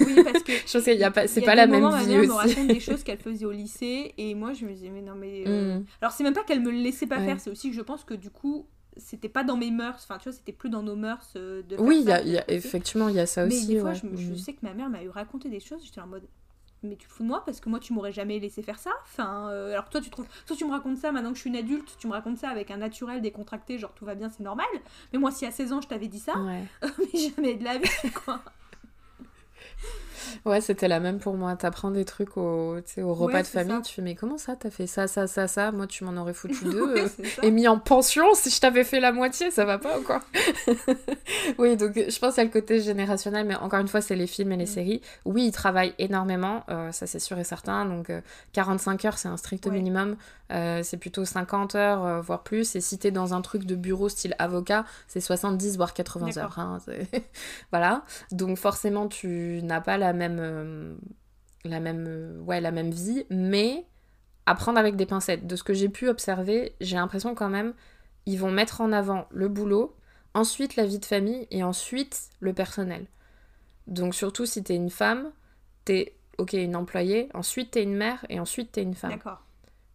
Oui, parce que [LAUGHS] je pense qu'il y a pas, c'est pas la même vie me raconte des choses qu'elle faisait au lycée, et moi je me disais mais non mais, mm. alors c'est même pas qu'elle me le laissait pas faire, c'est aussi que je pense que du coup c'était pas dans mes mœurs, enfin tu vois, c'était plus dans nos mœurs euh, de Oui, y y a, effectivement, il y a ça aussi. Mais des fois, je, mm. sais que ma mère m'a eu raconté des choses, j'étais en mode mais tu te fous de moi parce que moi tu m'aurais jamais laissé faire ça. Enfin, euh, alors toi tu trouves, toi tu me racontes ça maintenant que je suis une adulte, tu me racontes ça avec un naturel décontracté, genre tout va bien, c'est normal. Mais moi si à 16 ans je t'avais dit ça, [LAUGHS] mais jamais de la vie quoi. Ouais, c'était la même pour moi. T'apprends des trucs au, au repas de famille, tu fais mais comment ça T'as fait ça, ça, ça, ça? Moi, tu m'en aurais foutu [LAUGHS] deux euh, et mis en pension si je t'avais fait la moitié, ça va pas ou quoi? [LAUGHS] Oui, donc je pense à le côté générationnel, mais encore une fois, c'est les films et les mm. séries. Oui, ils travaillent énormément, euh, ça c'est sûr et certain. Donc 45 euh, heures, c'est un strict minimum. c'est plutôt 50 heures, voire plus. Et si t'es dans un truc de bureau style avocat, c'est 70 voire 80 heures. Hein, [LAUGHS] voilà. Donc forcément, tu n'as pas la même, euh, la même, euh, ouais, la même vie, mais apprendre avec des pincettes. De ce que j'ai pu observer, j'ai l'impression quand même, ils vont mettre en avant le boulot, ensuite la vie de famille et ensuite le personnel. Donc surtout si t'es une femme, t'es ok une employée, ensuite t'es une mère et ensuite t'es une femme. D'accord.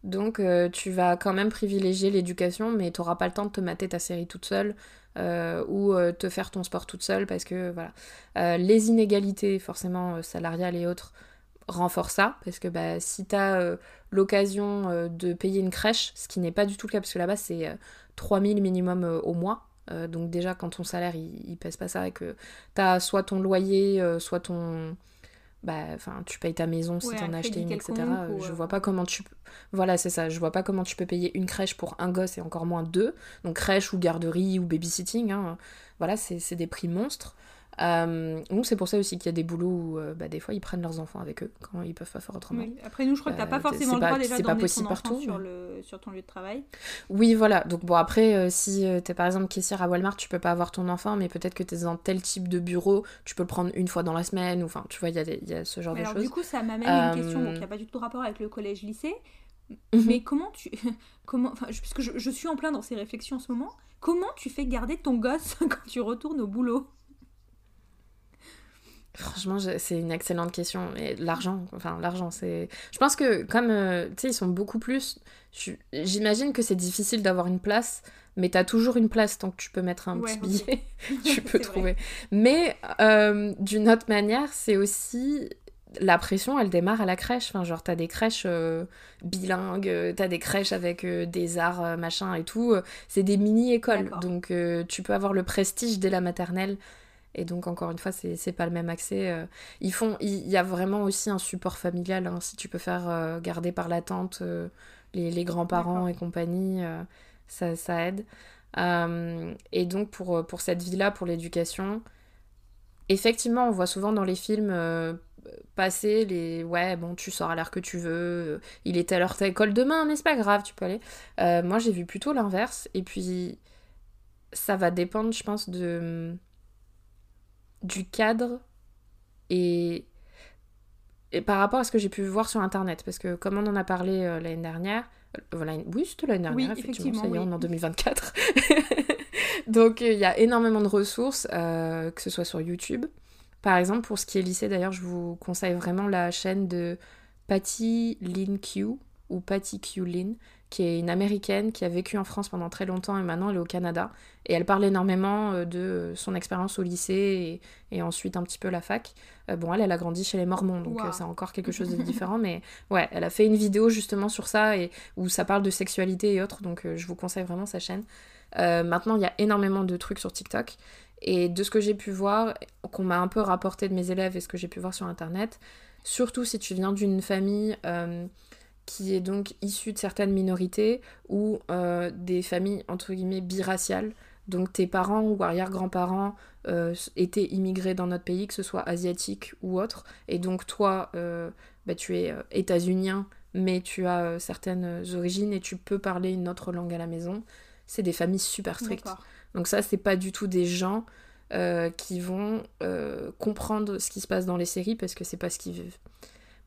Donc euh, tu vas quand même privilégier l'éducation, mais t'auras pas le temps de te mater ta série toute seule. Euh, ou euh, te faire ton sport toute seule parce que voilà. Les inégalités forcément salariales et autres renforcent ça parce que bah, si tu as l'occasion de payer une crèche, ce qui n'est pas du tout le cas parce que là-bas c'est 3000 minimum au mois. donc déjà quand ton salaire il, pèse pas ça et que tu soit ton loyer, soit ton bah enfin tu payes ta maison si tu en as acheté une etc je vois pas comment tu voilà c'est ça. Je vois pas comment tu peux payer une crèche pour un gosse et encore moins deux. Donc crèche ou garderie ou babysitting hein. voilà c'est des prix monstres euh, donc c'est pour ça aussi qu'il y a des boulots où euh, bah, des fois ils prennent leurs enfants avec eux quand ils peuvent pas faire autrement. Après nous je crois que t'as pas euh, forcément le droit déjà d'emmener ton enfant sur, le, sur ton lieu de travail. Oui voilà donc bon après si t'es par exemple caissière à Walmart tu peux pas avoir ton enfant mais peut-être que t'es dans tel type de bureau tu peux le prendre une fois dans la semaine ou enfin tu vois il y, a y a ce genre de choses. Alors du coup ça m'amène à une question qui a pas du tout de rapport avec le collège lycée mhm. mais comment tu [LAUGHS] comment enfin puisque je, je suis en plein dans ces réflexions en ce moment comment tu fais garder ton gosse [LAUGHS] quand tu retournes au boulot? Franchement, c'est une excellente question. Et l'argent, enfin, l'argent, c'est. Je pense que, comme, euh, tu sais, ils sont beaucoup plus. J'imagine que c'est difficile d'avoir une place, mais t'as toujours une place tant que tu peux mettre un petit billet, [LAUGHS] tu peux trouver. Mais euh, d'une autre manière, c'est aussi. La pression, elle démarre à la crèche. Enfin, genre, t'as des crèches euh, bilingues, t'as des crèches avec des arts, machin et tout. C'est des mini-écoles. Donc, tu peux avoir le prestige dès la maternelle et donc, encore une fois, c'est pas le même accès. Euh. Ils font, il y a vraiment aussi un support familial. Hein, si tu peux faire euh, garder par la tante euh, les, les grands-parents et compagnie, ça, ça, aide. et donc, pour, pour cette vie-là, pour l'éducation, effectivement, on voit souvent dans les films passer les ouais bon tu sors à l'heure que tu veux il est à l'heure ta école demain mais c'est pas grave tu peux aller moi j'ai vu plutôt l'inverse et puis ça va dépendre je pense de du cadre et, et par rapport à ce que j'ai pu voir sur internet, parce que comme on en a parlé euh, l'année dernière, Voilà, oui, c'était l'année dernière, effectivement, ça y est, on est en 2024. [LAUGHS] Donc il y a énormément de ressources, que ce soit sur YouTube. Par exemple, pour ce qui est lycée, d'ailleurs, je vous conseille vraiment la chaîne de Patty Lin Q ou Patty Q Lin, qui est une américaine qui a vécu en France pendant très longtemps et maintenant elle est au Canada. Et elle parle énormément euh, de son expérience au lycée et, ensuite un petit peu la fac. Euh, bon, elle, elle a grandi chez les Mormons, donc euh, c'est encore quelque chose de [LAUGHS] différent. mais ouais, elle a fait une vidéo justement sur ça et où ça parle de sexualité et autres, donc je vous conseille vraiment sa chaîne. maintenant, il y a énormément de trucs sur TikTok. Et de ce que j'ai pu voir, qu'on m'a un peu rapporté de mes élèves et ce que j'ai pu voir sur Internet, surtout si tu viens d'une famille qui est donc issu de certaines minorités ou euh, des familles entre guillemets biraciales. Donc tes parents ou arrière-grands-parents euh, étaient immigrés dans notre pays, que ce soit asiatique ou autre, et donc toi, euh, bah, tu es états-unien, mais tu as certaines origines et tu peux parler une autre langue à la maison. C'est des familles super strictes. Donc ça, c'est pas du tout des gens qui vont comprendre ce qui se passe dans les séries parce que c'est pas ce qu'ils vivent.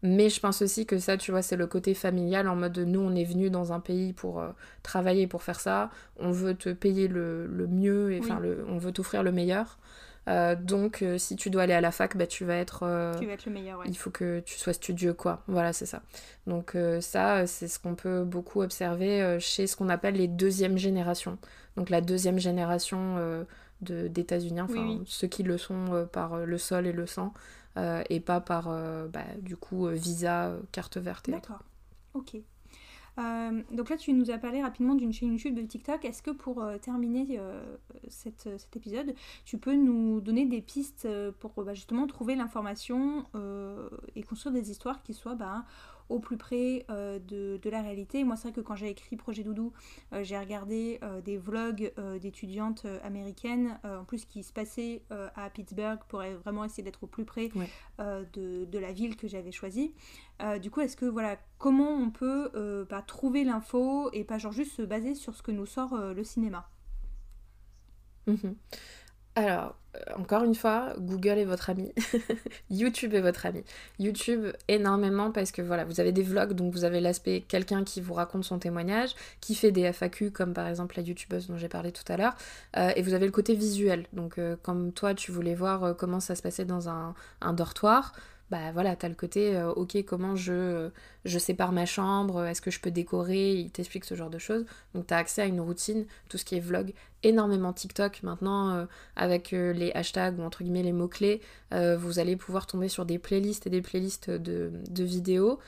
Mais je pense aussi que ça, tu vois, c'est le côté familial en mode nous, on est venu dans un pays pour euh, travailler, pour faire ça. On veut te payer le, mieux, et, enfin, on veut t'offrir le meilleur. Euh, donc, euh, si tu dois aller à la fac, bah, tu vas être. tu vas être le meilleur, ouais. Il faut que tu sois studieux, quoi. Voilà, c'est ça. Donc, ça, c'est ce qu'on peut beaucoup observer chez ce qu'on appelle les deuxièmes générations. Donc, la deuxième génération d'États-Unis, enfin, ceux qui le sont par le sol et le sang. Euh, et pas par euh, bah, du coup euh, visa, carte verte. D'accord. Ok. donc là, tu nous as parlé rapidement d'une chaîne YouTube de TikTok. Est-ce que pour terminer cet épisode, tu peux nous donner des pistes pour bah, justement trouver l'information et construire des histoires qui soient bah, au plus près euh, de, la réalité. Moi, c'est vrai que quand j'ai écrit Projet Doudou, euh, j'ai regardé euh, des vlogs d'étudiantes américaines, en plus qui se passaient à Pittsburgh, pour vraiment essayer d'être au plus près de, la ville que j'avais choisie. du coup, est-ce que, voilà, comment on peut pas trouver l'info et pas genre juste se baser sur ce que nous sort le cinéma? Mhm. Alors, euh, encore une fois, Google est votre ami. [LAUGHS] YouTube est votre ami. YouTube énormément parce que voilà, vous avez des vlogs, donc vous avez l'aspect quelqu'un qui vous raconte son témoignage, qui fait des FAQ comme par exemple la youtubeuse dont j'ai parlé tout à l'heure, euh, et vous avez le côté visuel. Donc euh, comme toi, tu voulais voir comment ça se passait dans un, dortoir bah voilà, t'as le côté, ok, comment je, je sépare ma chambre, est-ce que je peux décorer, il t'explique ce genre de choses. Donc t'as accès à une routine, tout ce qui est vlog, énormément TikTok maintenant, euh, avec euh, les hashtags ou entre guillemets les mots-clés, vous allez pouvoir tomber sur des playlists et des playlists de, de vidéos.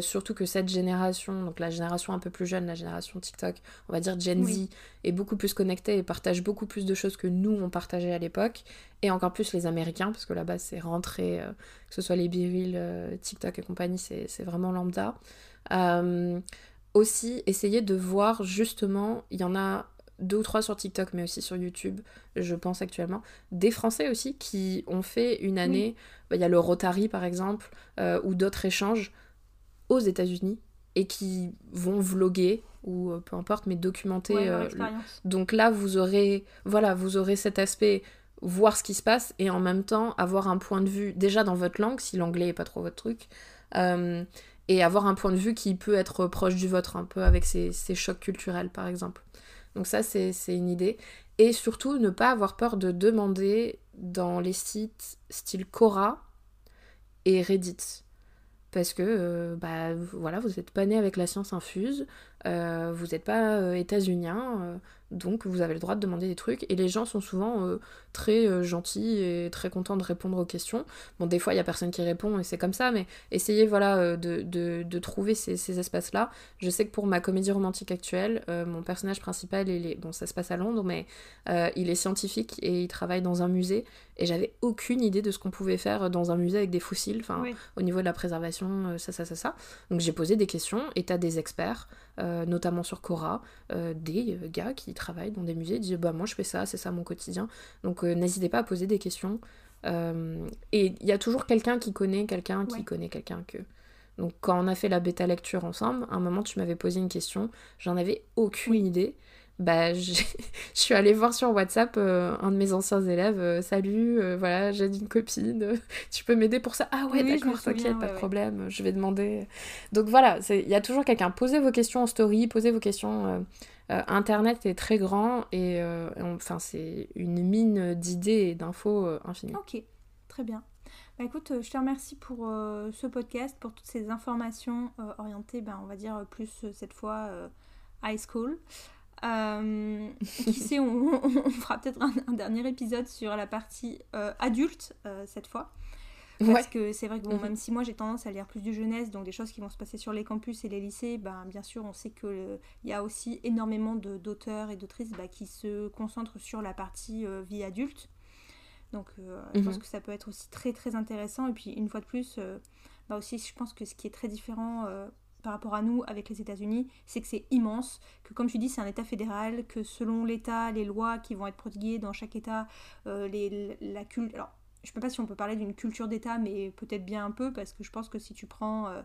surtout que cette génération, donc la génération un peu plus jeune, la génération TikTok, on va dire Gen Z, est beaucoup plus connectée et partage beaucoup plus de choses que nous on partageait à l'époque et encore plus les Américains, parce que là-bas c'est rentré, euh, que ce soit les Biril, euh, TikTok et compagnie, c'est vraiment lambda. Euh, aussi, essayer de voir justement, il y en a deux ou trois sur TikTok, mais aussi sur YouTube, je pense actuellement, des Français aussi qui ont fait une année, bah, il y a le Rotary par exemple, ou d'autres échanges aux États-Unis, et qui vont vloguer ou peu importe mais documenter donc là vous aurez voilà vous aurez cet aspect voir ce qui se passe et en même temps avoir un point de vue déjà dans votre langue, si l'anglais est pas trop votre truc, euh, et avoir un point de vue qui peut être proche du vôtre, un peu avec ces, chocs culturels par exemple. Donc ça c'est une idée. Et surtout ne pas avoir peur de demander dans les sites style Quora et Reddit. Parce que euh, bah, voilà, vous n'êtes pas né avec la science infuse, euh, vous n'êtes pas états-unien, donc vous avez le droit de demander des trucs et les gens sont souvent euh, très euh, gentils et très contents de répondre aux questions. Bon des fois il y a personne qui répond et c'est comme ça mais essayez voilà euh, de, de, trouver ces, ces espaces-là. Je sais que pour ma comédie romantique actuelle, mon personnage principal il est bon ça se passe à Londres mais il est scientifique et il travaille dans un musée et j'avais aucune idée de ce qu'on pouvait faire dans un musée avec des fossiles, enfin au niveau de la préservation, ça ça ça ça. Donc j'ai posé des questions et t'as des experts notamment sur Cora, des gars qui travaillent dans des musées disent bah moi je fais ça, c'est ça mon quotidien. Donc n'hésitez pas à poser des questions. et il y a toujours quelqu'un qui connaît quelqu'un qui connaît quelqu'un que. Donc quand on a fait la bêta lecture ensemble, à un moment tu m'avais posé une question, j'en avais aucune idée. Bah, [LAUGHS] je suis allée voir sur WhatsApp euh, un de mes anciens élèves. Euh, Salut, euh, voilà, j'ai une copine. [LAUGHS] tu peux m'aider pour ça? Ah ouais, d'accord, t'inquiète, pas de problème. Je vais demander. Donc voilà, il y a toujours quelqu'un. Posez vos questions en story, posez vos questions. Internet est très grand et enfin c'est une mine d'idées et d'infos infinie. Ok, très bien. Bah écoute, je te remercie pour ce podcast, pour toutes ces informations orientées, ben, on va dire plus cette fois high school. Euh, qui sait, on, fera peut-être un, dernier épisode sur la partie euh, adulte euh, cette fois. Parce que c'est vrai que bon, mhm. même si moi j'ai tendance à lire plus du jeunesse, donc des choses qui vont se passer sur les campus et les lycées, ben, bien sûr on sait qu'il y a aussi énormément d'auteurs et d'autrices bah, qui se concentrent sur la partie vie adulte. Donc je pense mhm. que ça peut être aussi très très intéressant. Et puis une fois de plus, bah aussi je pense que ce qui est très différent par rapport à nous avec les États-Unis, c'est que c'est immense, que comme tu dis, c'est un État fédéral, que selon l'État, les lois qui vont être prodiguées dans chaque État, euh, la culture. Alors, je ne sais pas si on peut parler d'une culture d'État, mais peut-être bien un peu, parce que je pense que si tu prends euh,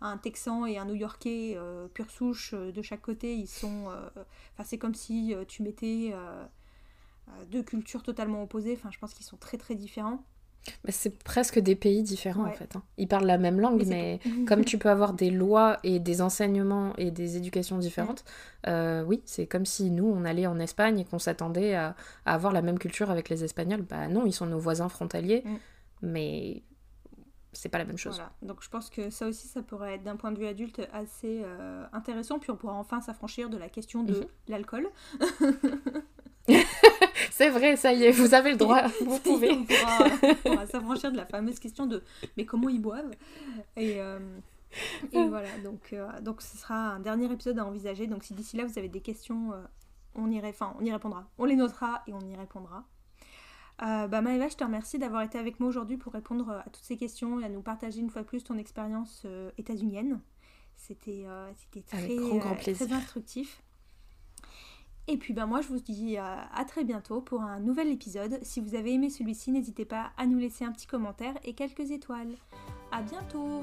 un Texan et un New-Yorkais euh, pure souche de chaque côté, ils sont. Enfin, c'est comme si tu mettais deux cultures totalement opposées. Enfin, je pense qu'ils sont très très différents c'est presque des pays différents en fait. Hein. Ils parlent la même langue, mais, [LAUGHS] comme tu peux avoir des lois et des enseignements et des éducations différentes, euh, oui, c'est comme si nous, on allait en Espagne et qu'on s'attendait à, avoir la même culture avec les Espagnols. Bah non, ils sont nos voisins frontaliers, mm. mais c'est pas la même chose. Donc je pense que ça aussi, ça pourrait être d'un point de vue adulte assez euh, intéressant, puis on pourra enfin s'affranchir de la question de mhm. l'alcool. [LAUGHS] [LAUGHS] c'est vrai, ça y est, vous avez le droit, [LAUGHS] vous pouvez. on pourra, [LAUGHS] s'affranchir de la fameuse question de mais comment ils boivent? Et, euh, voilà, donc, euh, donc ce sera un dernier épisode à envisager. Donc si d'ici là vous avez des questions, euh, on, y on y répondra. On les notera et on y répondra. bah Maëva, je te remercie d'avoir été avec moi aujourd'hui pour répondre à toutes ces questions et à nous partager une fois de plus ton expérience états-unienne. C'était très, très instructif. Et puis ben moi je vous dis à, à très bientôt pour un nouvel épisode. Si vous avez aimé celui-ci, n'hésitez pas à nous laisser un petit commentaire et quelques étoiles. À bientôt